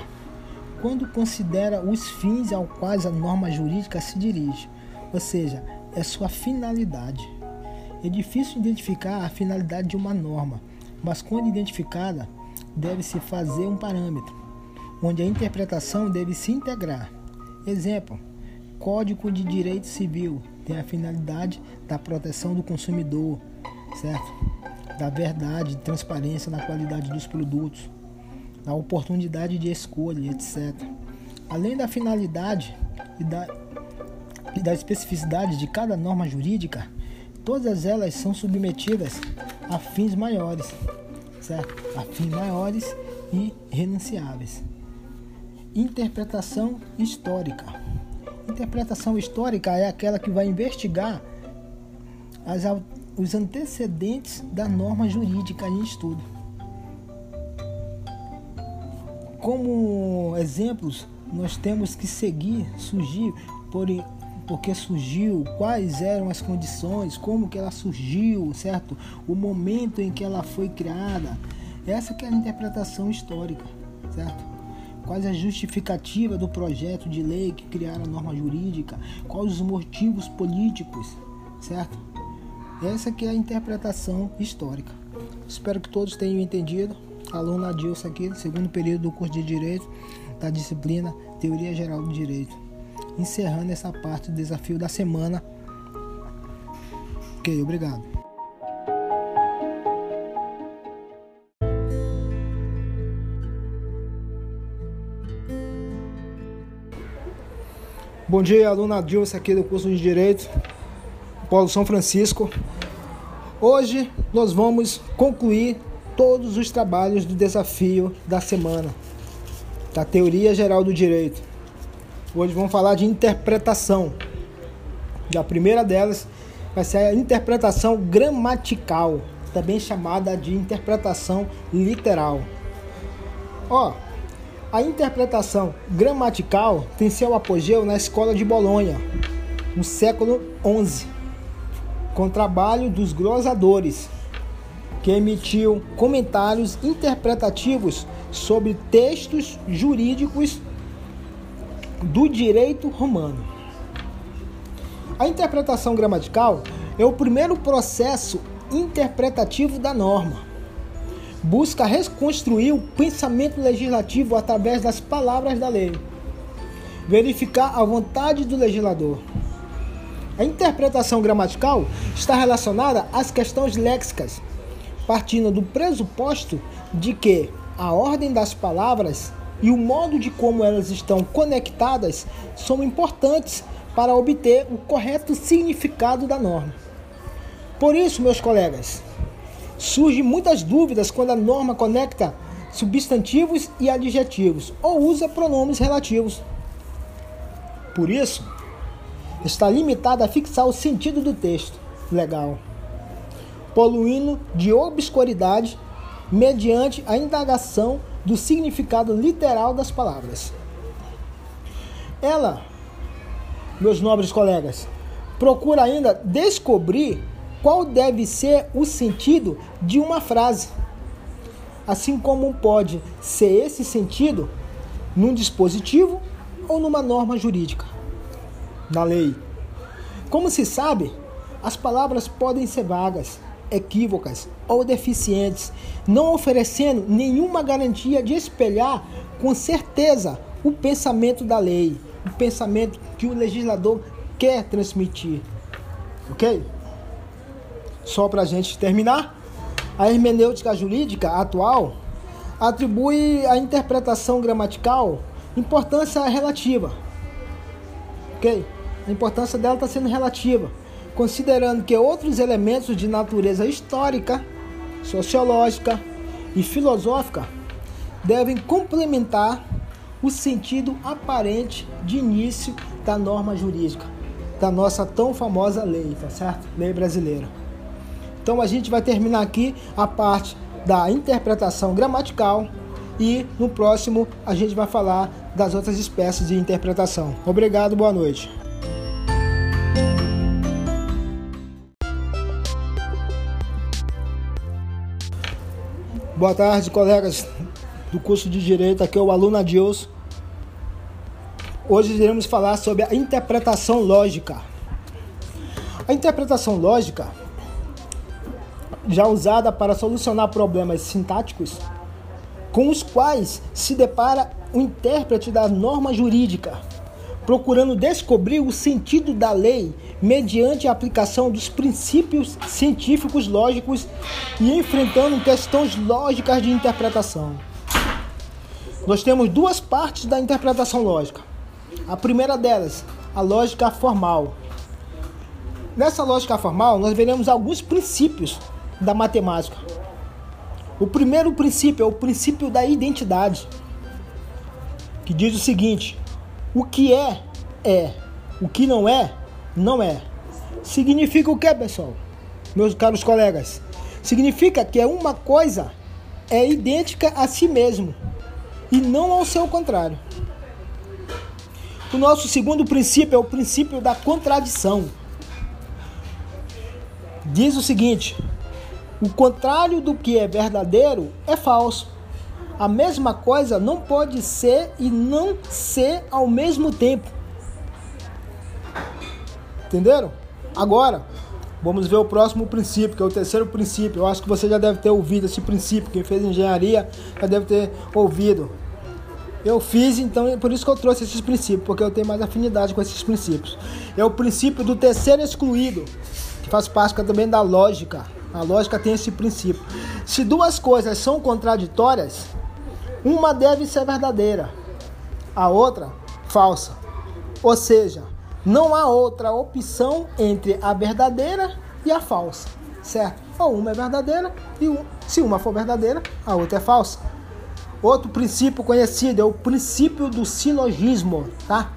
[SPEAKER 1] Quando considera os fins aos quais a norma jurídica se dirige, ou seja, é sua finalidade. É difícil identificar a finalidade de uma norma, mas quando identificada, deve-se fazer um parâmetro, onde a interpretação deve se integrar. Exemplo: Código de Direito Civil tem a finalidade da proteção do consumidor, certo? Da verdade, transparência na qualidade dos produtos, da oportunidade de escolha, etc. Além da finalidade e da, e da especificidade de cada norma jurídica, todas elas são submetidas a fins maiores, certo? A fins maiores e renunciáveis. Interpretação histórica. Interpretação histórica é aquela que vai investigar as, os antecedentes da norma jurídica em estudo. Como exemplos, nós temos que seguir, surgir por porque surgiu, quais eram as condições, como que ela surgiu, certo? O momento em que ela foi criada. Essa que é a interpretação histórica, certo? Quais a justificativa do projeto de lei que criaram a norma jurídica? Quais os motivos políticos, certo? Essa que é a interpretação histórica. Espero que todos tenham entendido. Aluna Adilson aqui, segundo período do curso de Direito, da disciplina Teoria Geral do Direito encerrando essa parte do desafio da semana. Ok, obrigado. Bom dia, aluna Dilce aqui do curso de Direito, Polo São Francisco. Hoje nós vamos concluir todos os trabalhos do desafio da semana, da Teoria Geral do Direito. Hoje vamos falar de interpretação. E a primeira delas vai ser a interpretação gramatical, também chamada de interpretação literal. Ó, a interpretação gramatical tem seu apogeu na escola de Bolonha, no século XI, com trabalho dos glosadores, que emitiu comentários interpretativos sobre textos jurídicos do direito romano. A interpretação gramatical é o primeiro processo interpretativo da norma. Busca reconstruir o pensamento legislativo através das palavras da lei, verificar a vontade do legislador. A interpretação gramatical está relacionada às questões léxicas, partindo do pressuposto de que a ordem das palavras e o modo de como elas estão conectadas são importantes para obter o correto significado da norma. Por isso, meus colegas, surgem muitas dúvidas quando a norma conecta substantivos e adjetivos ou usa pronomes relativos. Por isso, está limitada a fixar o sentido do texto legal, poluindo de obscuridade mediante a indagação do significado literal das palavras. Ela, meus nobres colegas, procura ainda descobrir qual deve ser o sentido de uma frase, assim como pode ser esse sentido num dispositivo ou numa norma jurídica, na lei. Como se sabe, as palavras podem ser vagas, equívocas ou deficientes, não oferecendo nenhuma garantia de espelhar com certeza o pensamento da lei, o pensamento que o legislador quer transmitir. Ok? Só para a gente terminar, a hermenêutica jurídica atual atribui à interpretação gramatical importância relativa. Ok? A importância dela está sendo relativa considerando que outros elementos de natureza histórica, sociológica e filosófica devem complementar o sentido aparente de início da norma jurídica, da nossa tão famosa lei, tá certo? Lei brasileira. Então a gente vai terminar aqui a parte da interpretação gramatical e no próximo a gente vai falar das outras espécies de interpretação. Obrigado, boa noite. Boa tarde, colegas do curso de Direito. Aqui é o aluno Adilson. Hoje iremos falar sobre a interpretação lógica. A interpretação lógica, já usada para solucionar problemas sintáticos, com os quais se depara o intérprete da norma jurídica, procurando descobrir o sentido da lei mediante a aplicação dos princípios científicos lógicos e enfrentando questões lógicas de interpretação. Nós temos duas partes da interpretação lógica. A primeira delas, a lógica formal. Nessa lógica formal, nós veremos alguns princípios da matemática. O primeiro princípio é o princípio da identidade, que diz o seguinte: o que é, é, o que não é, não é. Significa o que, pessoal? Meus caros colegas, significa que é uma coisa é idêntica a si mesmo e não ao seu contrário. O nosso segundo princípio é o princípio da contradição. Diz o seguinte: o contrário do que é verdadeiro é falso. A mesma coisa não pode ser e não ser ao mesmo tempo. Entenderam? Agora, vamos ver o próximo princípio, que é o terceiro princípio. Eu acho que você já deve ter ouvido esse princípio. Quem fez engenharia já deve ter ouvido. Eu fiz, então é por isso que eu trouxe esses princípios, porque eu tenho mais afinidade com esses princípios. É o princípio do terceiro excluído, que faz parte também da lógica. A lógica tem esse princípio. Se duas coisas são contraditórias, uma deve ser verdadeira, a outra falsa. Ou seja, não há outra opção entre a verdadeira e a falsa, certo? Ou uma é verdadeira e um, se uma for verdadeira, a outra é falsa. Outro princípio conhecido é o princípio do silogismo, tá?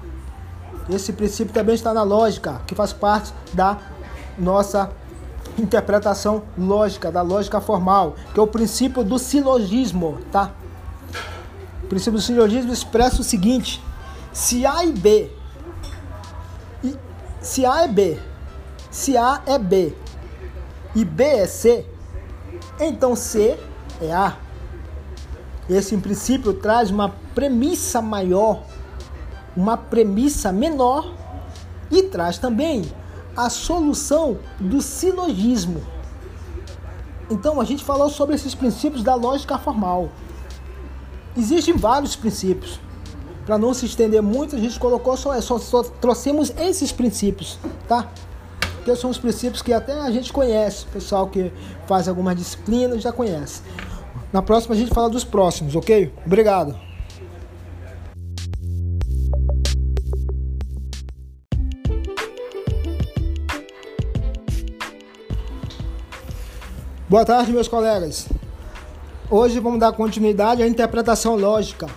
[SPEAKER 1] Esse princípio também está na lógica, que faz parte da nossa interpretação lógica, da lógica formal, que é o princípio do silogismo, tá? O princípio do silogismo expressa o seguinte: se A e B se A é B, se A é B e B é C, então C é A. Esse, em princípio, traz uma premissa maior, uma premissa menor e traz também a solução do silogismo. Então, a gente falou sobre esses princípios da lógica formal. Existem vários princípios para não se estender muito, a gente colocou só, só, só trouxemos esses princípios, tá? Que são os princípios que até a gente conhece, o pessoal que faz algumas disciplinas já conhece. Na próxima a gente fala dos próximos, ok? Obrigado. Boa tarde, meus colegas. Hoje vamos dar continuidade à interpretação lógica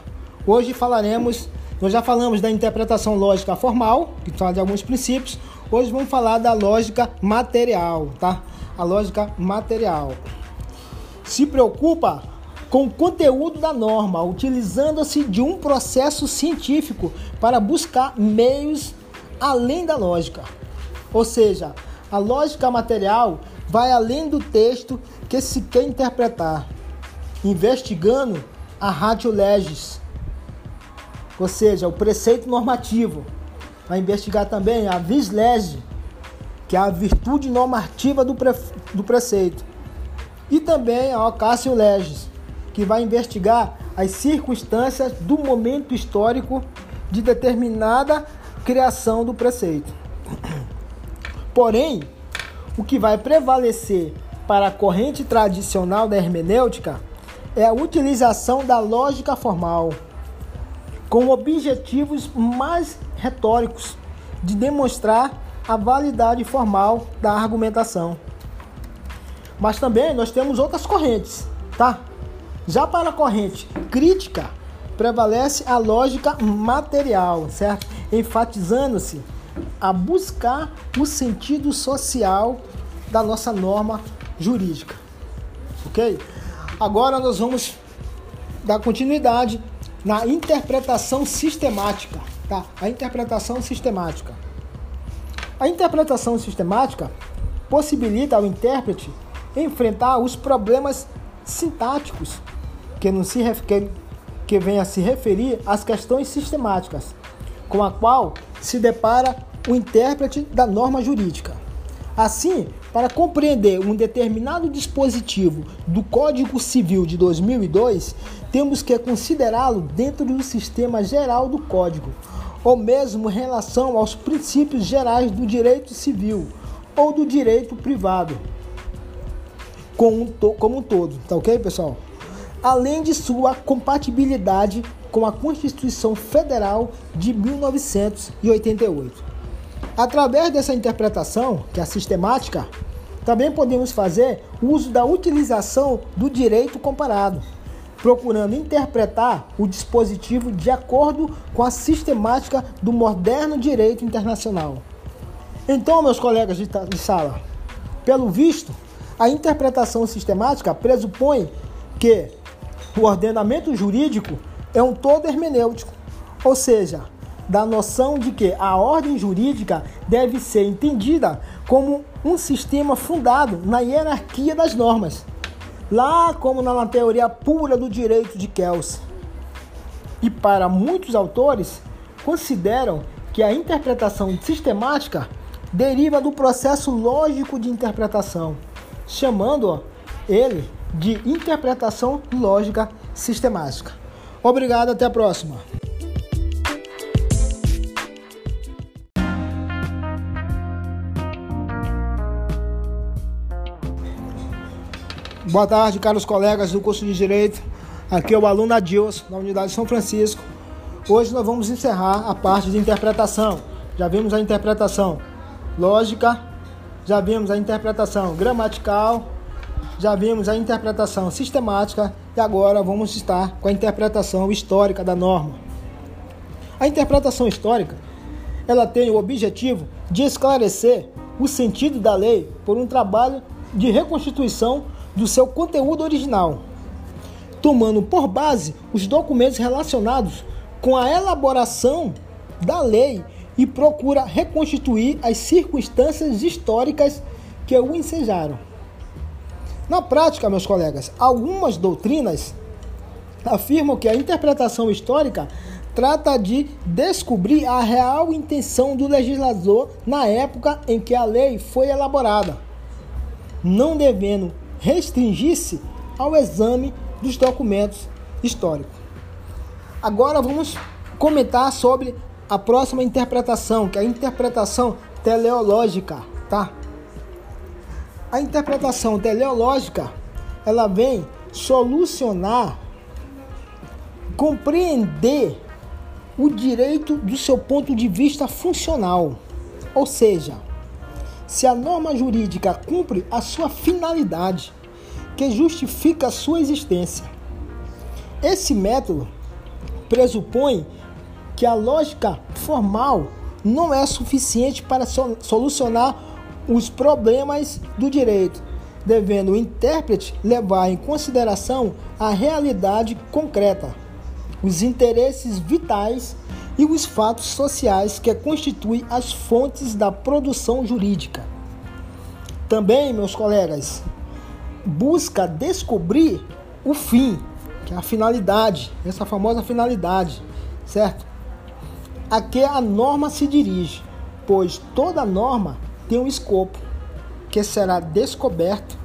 [SPEAKER 1] Hoje falaremos, nós já falamos da interpretação lógica formal, que fala de alguns princípios. Hoje vamos falar da lógica material, tá? A lógica material. Se preocupa com o conteúdo da norma, utilizando-se de um processo científico para buscar meios além da lógica. Ou seja, a lógica material vai além do texto que se quer interpretar, investigando a ratio legis, ou seja, o preceito normativo. Vai investigar também a vis lege, que é a virtude normativa do, pre, do preceito. E também a ocasio legis, que vai investigar as circunstâncias do momento histórico de determinada criação do preceito. Porém, o que vai prevalecer para a corrente tradicional da hermenêutica é a utilização da lógica formal com objetivos mais retóricos de demonstrar a validade formal da argumentação. Mas também nós temos outras correntes, tá? Já para a corrente crítica, prevalece a lógica material, certo? Enfatizando-se a buscar o sentido social da nossa norma jurídica. Ok? Agora nós vamos dar continuidade na interpretação sistemática, tá? A interpretação sistemática. A interpretação sistemática possibilita ao intérprete enfrentar os problemas sintáticos que, não se, que, que vem a se referir às questões sistemáticas, com a qual se depara o intérprete da norma jurídica. Assim, para compreender um determinado dispositivo do Código Civil de 2002, temos que considerá-lo dentro do sistema geral do código, ou mesmo em relação aos princípios gerais do direito civil ou do direito privado como um, como um todo, tá ok, pessoal? Além de sua compatibilidade com a Constituição Federal de 1988. Através dessa interpretação, que é a sistemática, também podemos fazer uso da utilização do direito comparado, procurando interpretar o dispositivo de acordo com a sistemática do moderno direito internacional. Então, meus colegas de, de sala, pelo visto, a interpretação sistemática pressupõe que o ordenamento jurídico é um todo hermenêutico, ou seja, da noção de que a ordem jurídica deve ser entendida como um sistema fundado na hierarquia das normas, lá como na teoria pura do direito de Kelsen. E para muitos autores, consideram que a interpretação sistemática deriva do processo lógico de interpretação, chamando ele de interpretação lógica sistemática. Obrigado, até a próxima. Boa tarde, caros colegas do curso de Direito. Aqui é o aluno Adilson, da Unidade São Francisco. Hoje nós vamos encerrar a parte de interpretação. Já vimos a interpretação lógica, já vimos a interpretação gramatical, já vimos a interpretação sistemática e agora vamos estar com a interpretação histórica da norma. A interpretação histórica, ela tem o objetivo de esclarecer o sentido da lei por um trabalho de reconstituição do seu conteúdo original, tomando por base os documentos relacionados com a elaboração da lei e procura reconstituir as circunstâncias históricas que o ensejaram. Na prática, meus colegas, algumas doutrinas afirmam que a interpretação histórica trata de descobrir a real intenção do legislador na época em que a lei foi elaborada, não devendo restringir-se ao exame dos documentos históricos. Agora vamos comentar sobre a próxima interpretação, que é a interpretação teleológica, tá? A interpretação teleológica, ela vem solucionar, compreender o direito do seu ponto de vista funcional. Ou seja, se a norma jurídica cumpre a sua finalidade, que justifica a sua existência. Esse método pressupõe que a lógica formal não é suficiente para solucionar os problemas do direito, devendo o intérprete levar em consideração a realidade concreta, os interesses vitais e os fatos sociais que constituem as fontes da produção jurídica. Também, meus colegas, busca descobrir o fim, que é a finalidade, essa famosa finalidade, certo? a que a norma se dirige, pois toda norma tem um escopo que será descoberto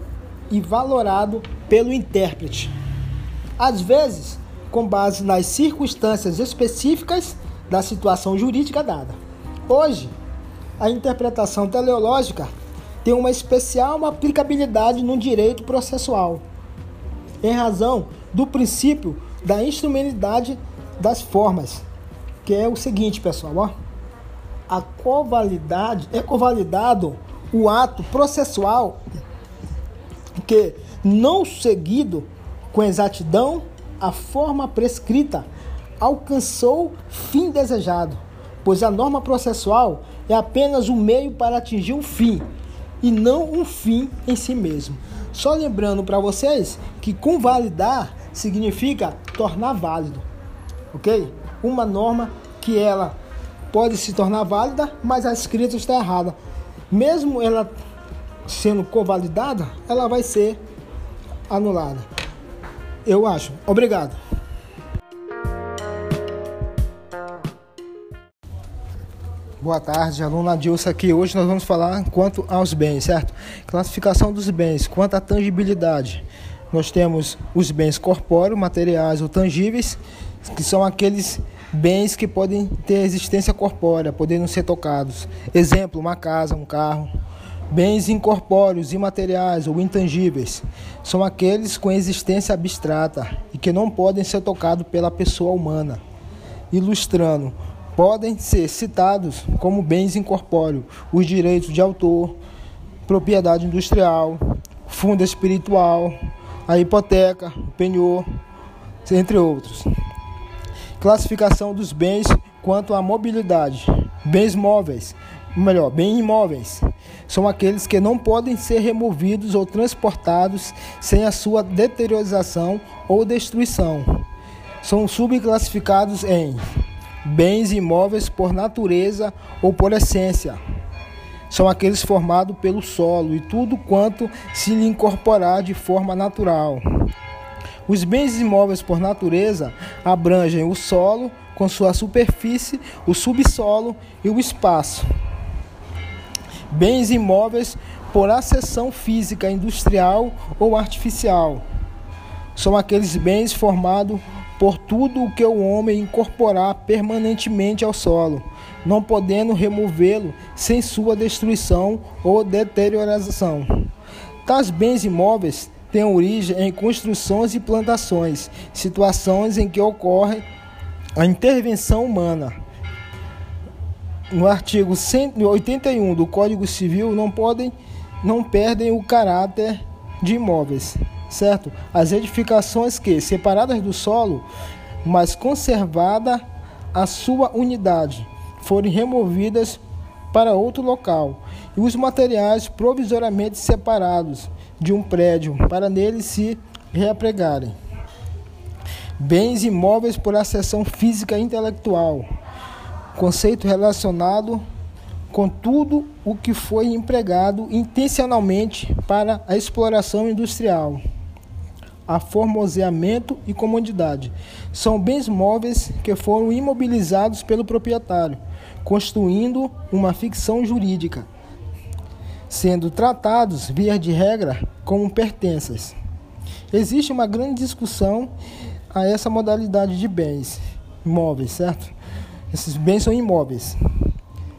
[SPEAKER 1] e valorado pelo intérprete. Às vezes, com base nas circunstâncias específicas da situação jurídica dada. Hoje, a interpretação teleológica tem uma especial aplicabilidade no direito processual, em razão do princípio da instrumentalidade das formas, que é o seguinte, pessoal, ó. A covalidade é convalidado o ato processual que não seguido com exatidão a forma prescrita alcançou fim desejado, pois a norma processual é apenas um meio para atingir um fim e não um fim em si mesmo. Só lembrando para vocês que convalidar significa tornar válido, ok? uma norma que ela pode se tornar válida, mas a escrita está errada. Mesmo ela sendo convalidada, ela vai ser anulada. Eu acho. Obrigado. Boa tarde, aluna Dilson aqui. Hoje nós vamos falar quanto aos bens, certo? Classificação dos bens, quanto à tangibilidade. Nós temos os bens corpóreos, materiais ou tangíveis, que são aqueles
[SPEAKER 2] bens que podem ter existência corpórea, podendo ser tocados. Exemplo, uma casa, um carro. Bens incorpóreos, imateriais ou intangíveis são aqueles com existência abstrata e que não podem ser tocados pela pessoa humana. Ilustrando, podem ser citados como bens incorpóreos os direitos de autor, propriedade industrial, fundo espiritual, a hipoteca, o penhor, entre outros. Classificação dos bens quanto à mobilidade. Bens móveis, melhor, bens imóveis, são aqueles que não podem ser removidos ou transportados sem a sua deteriorização ou destruição. São subclassificados em bens imóveis por natureza ou por essência. São aqueles formados pelo solo e tudo quanto se lhe incorporar de forma natural. Os bens imóveis por natureza abrangem o solo com sua superfície, o subsolo e o espaço. Bens imóveis por acessão física, industrial ou artificial. São aqueles bens formados por tudo o que o homem incorporar permanentemente ao solo, não podendo removê-lo sem sua destruição ou deterioração. Tais bens imóveis tem origem em construções e plantações, situações em que ocorre a intervenção humana. No artigo 181 do Código Civil não podem não perdem o caráter de imóveis, certo? As edificações que separadas do solo, mas conservada a sua unidade, forem removidas para outro local, e os materiais provisoriamente separados de um prédio para nele se reapregarem. Bens imóveis por acessão física e intelectual. Conceito relacionado com tudo o que foi empregado intencionalmente para a exploração industrial, aformoseamento e comodidade. São bens móveis que foram imobilizados pelo proprietário, construindo uma ficção jurídica sendo tratados, via de regra, como pertenças. Existe uma grande discussão a essa modalidade de bens imóveis, certo? Esses bens são imóveis.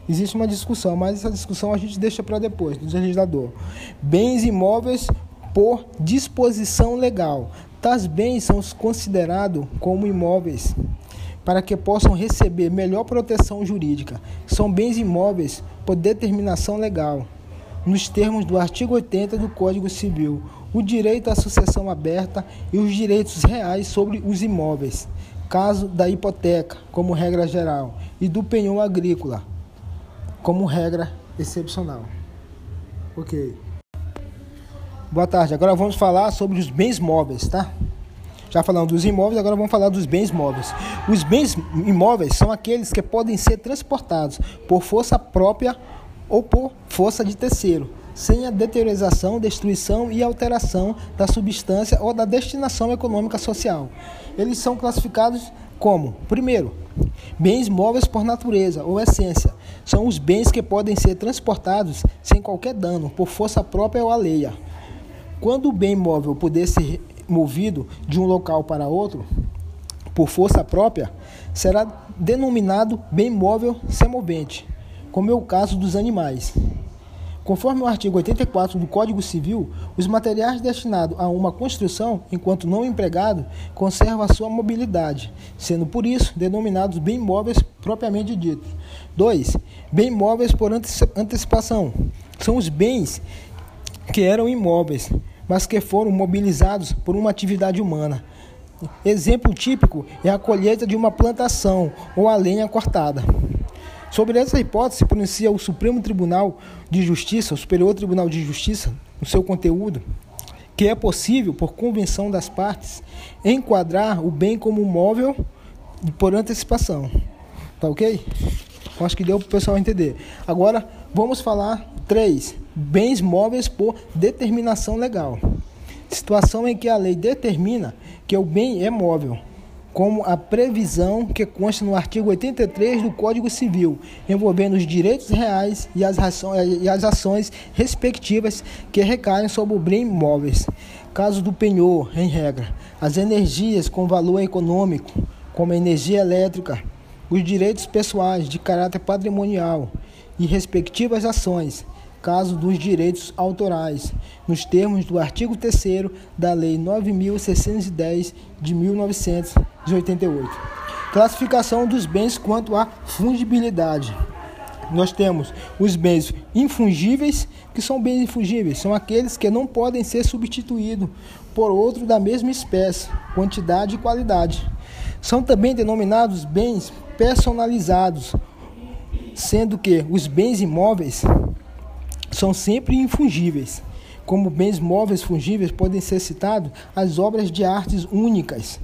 [SPEAKER 2] Existe uma discussão, mas essa discussão a gente deixa para depois, do legislador. Bens imóveis por disposição legal. Tais bens são considerados como imóveis para que possam receber melhor proteção jurídica. São bens imóveis por determinação legal nos termos do artigo 80 do Código Civil, o direito à sucessão aberta e os direitos reais sobre os imóveis, caso da hipoteca, como regra geral, e do penhor agrícola, como regra excepcional. Ok. Boa tarde. Agora vamos falar sobre os bens móveis, tá? Já falamos dos imóveis, agora vamos falar dos bens móveis. Os bens imóveis são aqueles que podem ser transportados por força própria ou por força de terceiro, sem a deteriorização, destruição e alteração da substância ou da destinação econômica social. Eles são classificados como, primeiro, bens móveis por natureza ou essência. São os bens que podem ser transportados sem qualquer dano, por força própria ou alheia. Quando o bem móvel puder ser movido de um local para outro, por força própria, será denominado bem móvel semovente como é o caso dos animais. Conforme o artigo 84 do Código Civil, os materiais destinados a uma construção, enquanto não empregado, conservam a sua mobilidade, sendo por isso denominados bem móveis propriamente ditos. 2. Bem móveis por antecipação. São os bens que eram imóveis, mas que foram mobilizados por uma atividade humana. Exemplo típico é a colheita de uma plantação ou a lenha cortada. Sobre essa hipótese, pronuncia o Supremo Tribunal de Justiça, o Superior Tribunal de Justiça, no seu conteúdo, que é possível, por convenção das partes, enquadrar o bem como móvel por antecipação. Tá ok? Acho que deu para o pessoal entender. Agora, vamos falar três bens móveis por determinação legal. Situação em que a lei determina que o bem é móvel como a previsão que consta no artigo 83 do Código Civil, envolvendo os direitos reais e as, ações, e as ações respectivas que recaem sobre o bem imóveis. Caso do penhor, em regra, as energias com valor econômico, como a energia elétrica,
[SPEAKER 1] os direitos pessoais de caráter patrimonial e respectivas ações, caso dos direitos autorais, nos termos do artigo 3 da Lei 9.610 de 1988. Classificação dos bens quanto à fungibilidade. Nós temos os bens infungíveis, que são bens infungíveis, são aqueles que não podem ser substituídos por outro da mesma espécie, quantidade e qualidade. São também denominados bens personalizados, sendo que os bens imóveis são sempre infungíveis. Como bens móveis fungíveis podem ser citados as obras de artes únicas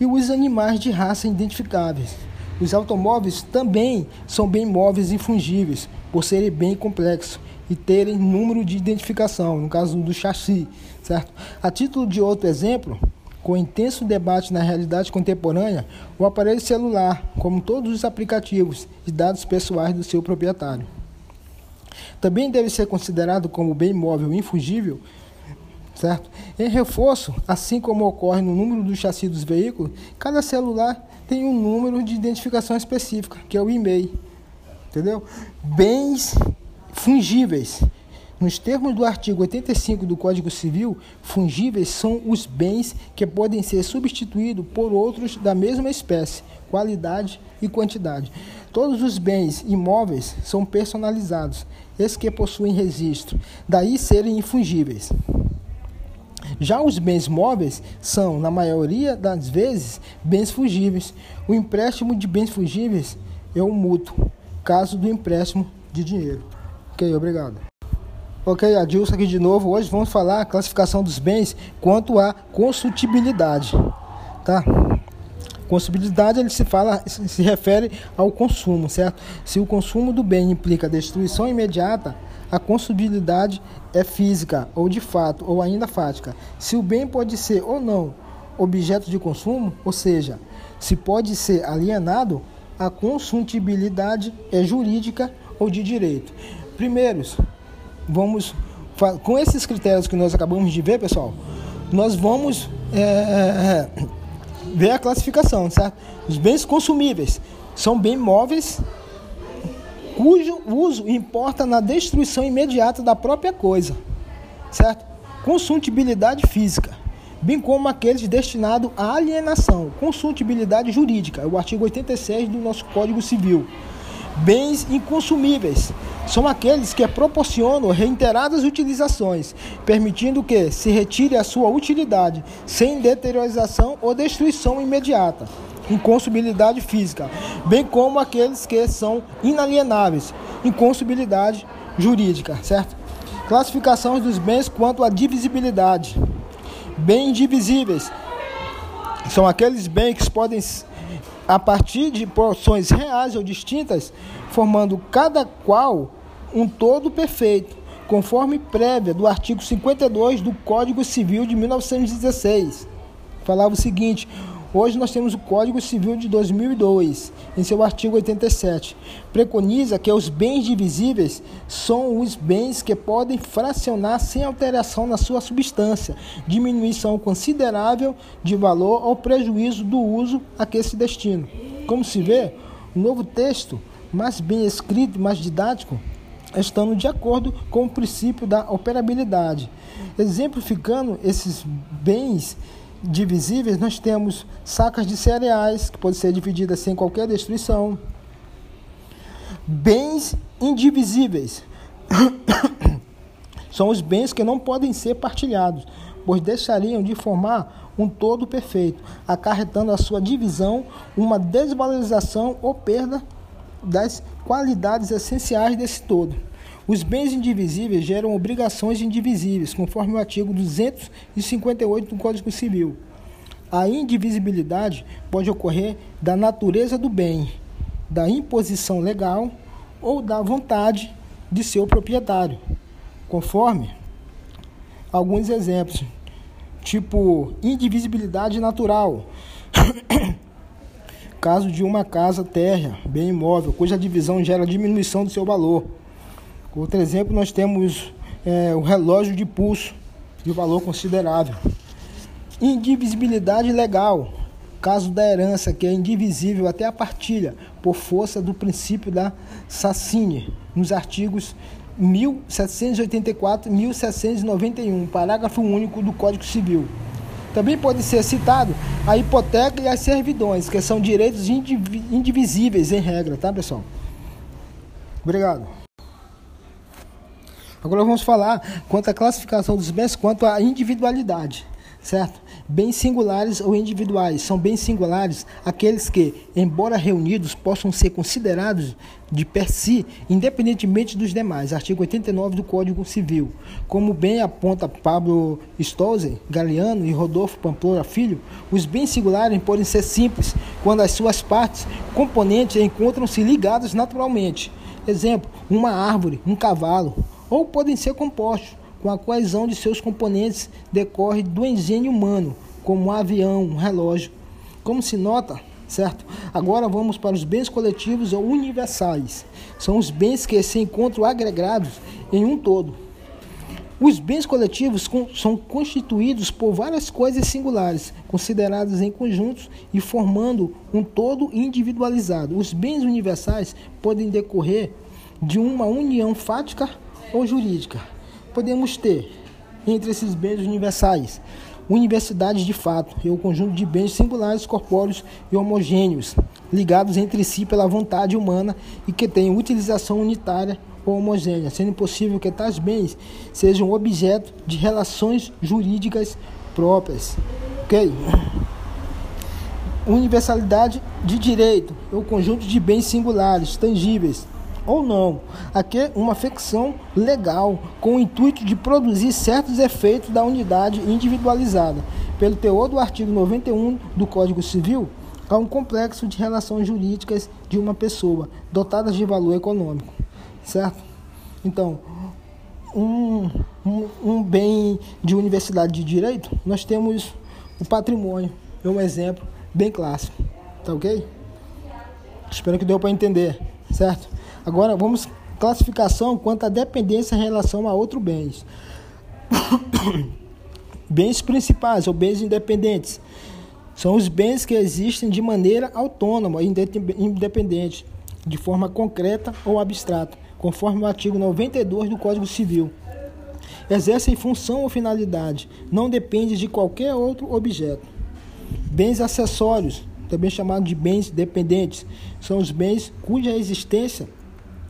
[SPEAKER 1] e os animais de raça identificáveis. Os automóveis também são bem móveis e fungíveis, por serem bem complexos e terem número de identificação, no caso do chassi, certo? A título de outro exemplo, com intenso debate na realidade contemporânea, o aparelho celular, como todos os aplicativos e dados pessoais do seu proprietário. Também deve ser considerado como bem móvel infungível, certo? Em reforço, assim como ocorre no número do chassi dos veículos, cada celular tem um número de identificação específica, que é o e-mail. Entendeu? Bens fungíveis. Nos termos do artigo 85 do Código Civil, fungíveis são os bens que podem ser substituídos por outros da mesma espécie, qualidade e quantidade. Todos os bens imóveis são personalizados, esses que possuem registro, daí serem infungíveis. Já os bens móveis são, na maioria das vezes, bens fungíveis. O empréstimo de bens fungíveis é o mútuo, caso do empréstimo de dinheiro. Ok, obrigado. Ok, Adilson aqui de novo. Hoje vamos falar a classificação dos bens quanto à consultibilidade. Tá? Consumibilidade ele se fala, se refere ao consumo, certo? Se o consumo do bem implica destruição imediata, a consumibilidade é física ou de fato ou ainda fática. Se o bem pode ser ou não objeto de consumo, ou seja, se pode ser alienado, a consultibilidade é jurídica ou de direito. Primeiros, vamos com esses critérios que nós acabamos de ver, pessoal, nós vamos é ver a classificação, certo? Os bens consumíveis são bens móveis cujo uso importa na destruição imediata da própria coisa, certo? Consultibilidade física, bem como aqueles destinados à alienação, consultibilidade jurídica, é o artigo 86 do nosso Código Civil. Bens inconsumíveis são aqueles que proporcionam reiteradas utilizações, permitindo que se retire a sua utilidade sem deteriorização ou destruição imediata, inconsumibilidade física, bem como aqueles que são inalienáveis, inconsumibilidade jurídica, certo? Classificação dos bens quanto à divisibilidade. Bens divisíveis são aqueles bens que podem a partir de porções reais ou distintas, formando cada qual um todo perfeito, conforme prévia do artigo 52 do Código Civil de 1916. Falava o seguinte: Hoje nós temos o Código Civil de 2002, em seu artigo 87. Preconiza que os bens divisíveis são os bens que podem fracionar sem alteração na sua substância, diminuição considerável de valor ou prejuízo do uso a que se destina. Como se vê, o novo texto, mais bem escrito, mais didático, estando de acordo com o princípio da operabilidade, exemplificando esses bens divisíveis, nós temos sacas de cereais, que podem ser divididas sem qualquer destruição. Bens indivisíveis são os bens que não podem ser partilhados, pois deixariam de formar um todo perfeito, acarretando a sua divisão uma desvalorização ou perda das qualidades essenciais desse todo. Os bens indivisíveis geram obrigações indivisíveis, conforme o artigo 258 do Código Civil. A indivisibilidade pode ocorrer da natureza do bem, da imposição legal ou da vontade de seu proprietário, conforme alguns exemplos, tipo indivisibilidade natural. Caso de uma casa terra, bem imóvel, cuja divisão gera diminuição do seu valor Outro exemplo, nós temos é, o relógio de pulso, de valor considerável. Indivisibilidade legal, caso da herança, que é indivisível até a partilha, por força do princípio da Sassine, nos artigos 1784 e 1791, parágrafo único do Código Civil. Também pode ser citado a hipoteca e as servidões, que são direitos indivisíveis em regra, tá, pessoal? Obrigado. Agora vamos falar quanto à classificação dos bens, quanto à individualidade certo? Bens singulares ou individuais. São bens singulares aqueles que, embora reunidos, possam ser considerados de per si, independentemente dos demais. Artigo 89 do Código Civil. Como bem aponta Pablo Stolze, Galeano e Rodolfo Pamplona Filho, os bens singulares podem ser simples quando as suas partes, componentes, encontram-se ligados naturalmente. Exemplo, uma árvore, um cavalo, ou podem ser compostos com a coesão de seus componentes decorre do engenho humano, como um avião, um relógio. Como se nota, certo? Agora vamos para os bens coletivos ou universais. São os bens que se encontram agregados em um todo. Os bens coletivos são constituídos por várias coisas singulares, consideradas em conjuntos e formando um todo individualizado. Os bens universais podem decorrer de uma união fática ou jurídica podemos ter entre esses bens universais universidades de fato e o conjunto de bens singulares, corpóreos e homogêneos, ligados entre si pela vontade humana e que têm utilização unitária ou homogênea, sendo possível que tais bens sejam objeto de relações jurídicas próprias. Ok? Universalidade de direito é o conjunto de bens singulares, tangíveis, ou não. Aqui é uma ficção legal com o intuito de produzir certos efeitos da unidade individualizada. Pelo teor do artigo 91 do Código Civil, há um complexo de relações jurídicas de uma pessoa dotadas de valor econômico, certo? Então, um, um, um bem de universidade de direito, nós temos o patrimônio, é um exemplo bem clássico, tá ok? Espero que deu para entender, certo? Agora vamos classificação quanto à dependência em relação a outros bens. bens principais ou bens independentes são os bens que existem de maneira autônoma e independente, de forma concreta ou abstrata, conforme o artigo 92 do Código Civil. Exercem função ou finalidade, não depende de qualquer outro objeto. Bens acessórios, também chamados de bens dependentes, são os bens cuja existência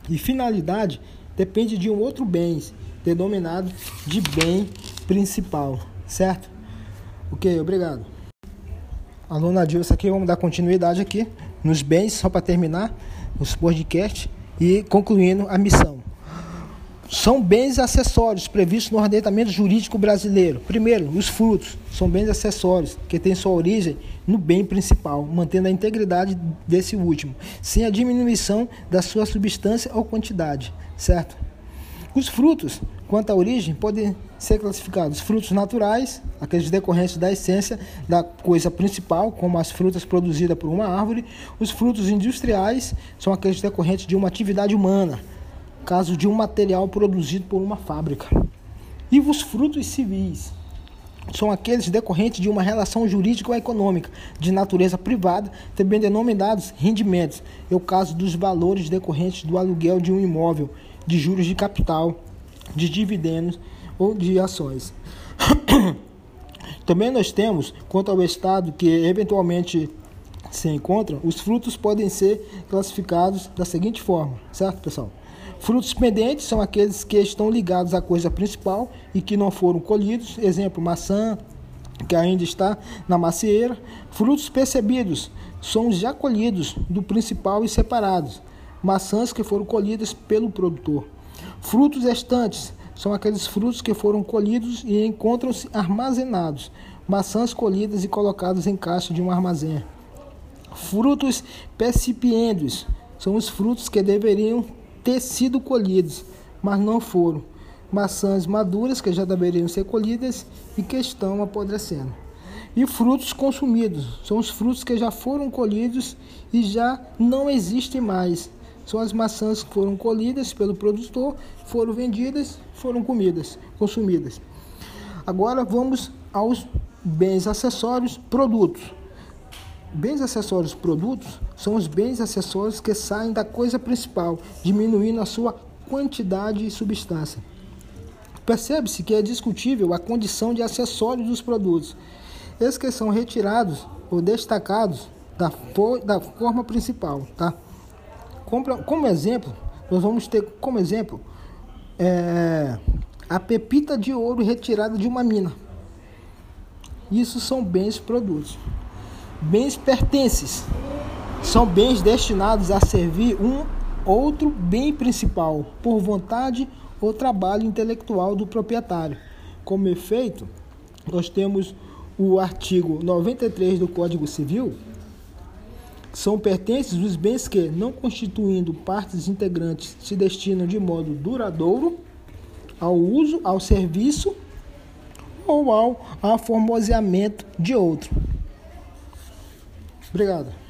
[SPEAKER 1] e finalidade depende de um outro bem, denominado de bem principal, certo? Ok, obrigado. Aluna Dilson aqui, vamos dar continuidade aqui nos bens, só para terminar os podcasts e concluindo a missão. São bens acessórios previstos no ordenamento jurídico brasileiro. Primeiro, os frutos são bens acessórios que têm sua origem no bem principal, mantendo a integridade desse último, sem a diminuição da sua substância ou quantidade, certo? Os frutos, quanto à origem, podem ser classificados frutos naturais, aqueles decorrentes da essência da coisa principal, como as frutas produzidas por uma árvore. Os frutos industriais são aqueles decorrentes de uma atividade humana, caso de um material produzido por uma fábrica. E os frutos civis são aqueles decorrentes de uma relação jurídica ou econômica de natureza privada, também denominados rendimentos. É o caso dos valores decorrentes do aluguel de um imóvel, de juros de capital, de dividendos ou de ações. Também nós temos, quanto ao estado que eventualmente se encontra, os frutos podem ser classificados da seguinte forma, certo, pessoal? Frutos pendentes são aqueles que estão ligados à coisa principal e que não foram colhidos, exemplo, maçã, que ainda está na macieira. Frutos percebidos são os já colhidos do principal e separados, maçãs que foram colhidas pelo produtor. Frutos estantes são aqueles frutos que foram colhidos e encontram-se armazenados, maçãs colhidas e colocadas em caixa de um armazém. Frutos percipiendos são os frutos que deveriam ter sido colhidos, mas não foram. Maçãs maduras que já deveriam ser colhidas e que estão apodrecendo. E frutos consumidos são os frutos que já foram colhidos e já não existem mais. São as maçãs que foram colhidas pelo produtor, foram vendidas, foram comidas, consumidas. Agora vamos aos bens acessórios, produtos. Bens acessórios produtos são os bens acessórios que saem da coisa principal, diminuindo a sua quantidade e substância. Percebe-se que é discutível a condição de acessórios dos produtos, esses que são retirados ou destacados da, da forma principal. Tá? Como, como exemplo, nós vamos ter como exemplo é, a pepita de ouro retirada de uma mina. Isso são bens produtos. Bens pertences são bens destinados a servir um outro bem principal por vontade ou trabalho intelectual do proprietário. Como efeito, nós temos o artigo 93 do Código Civil, são pertences os bens que, não constituindo partes integrantes, se destinam de modo duradouro ao uso, ao serviço ou ao aformoseamento de outro. Obrigado.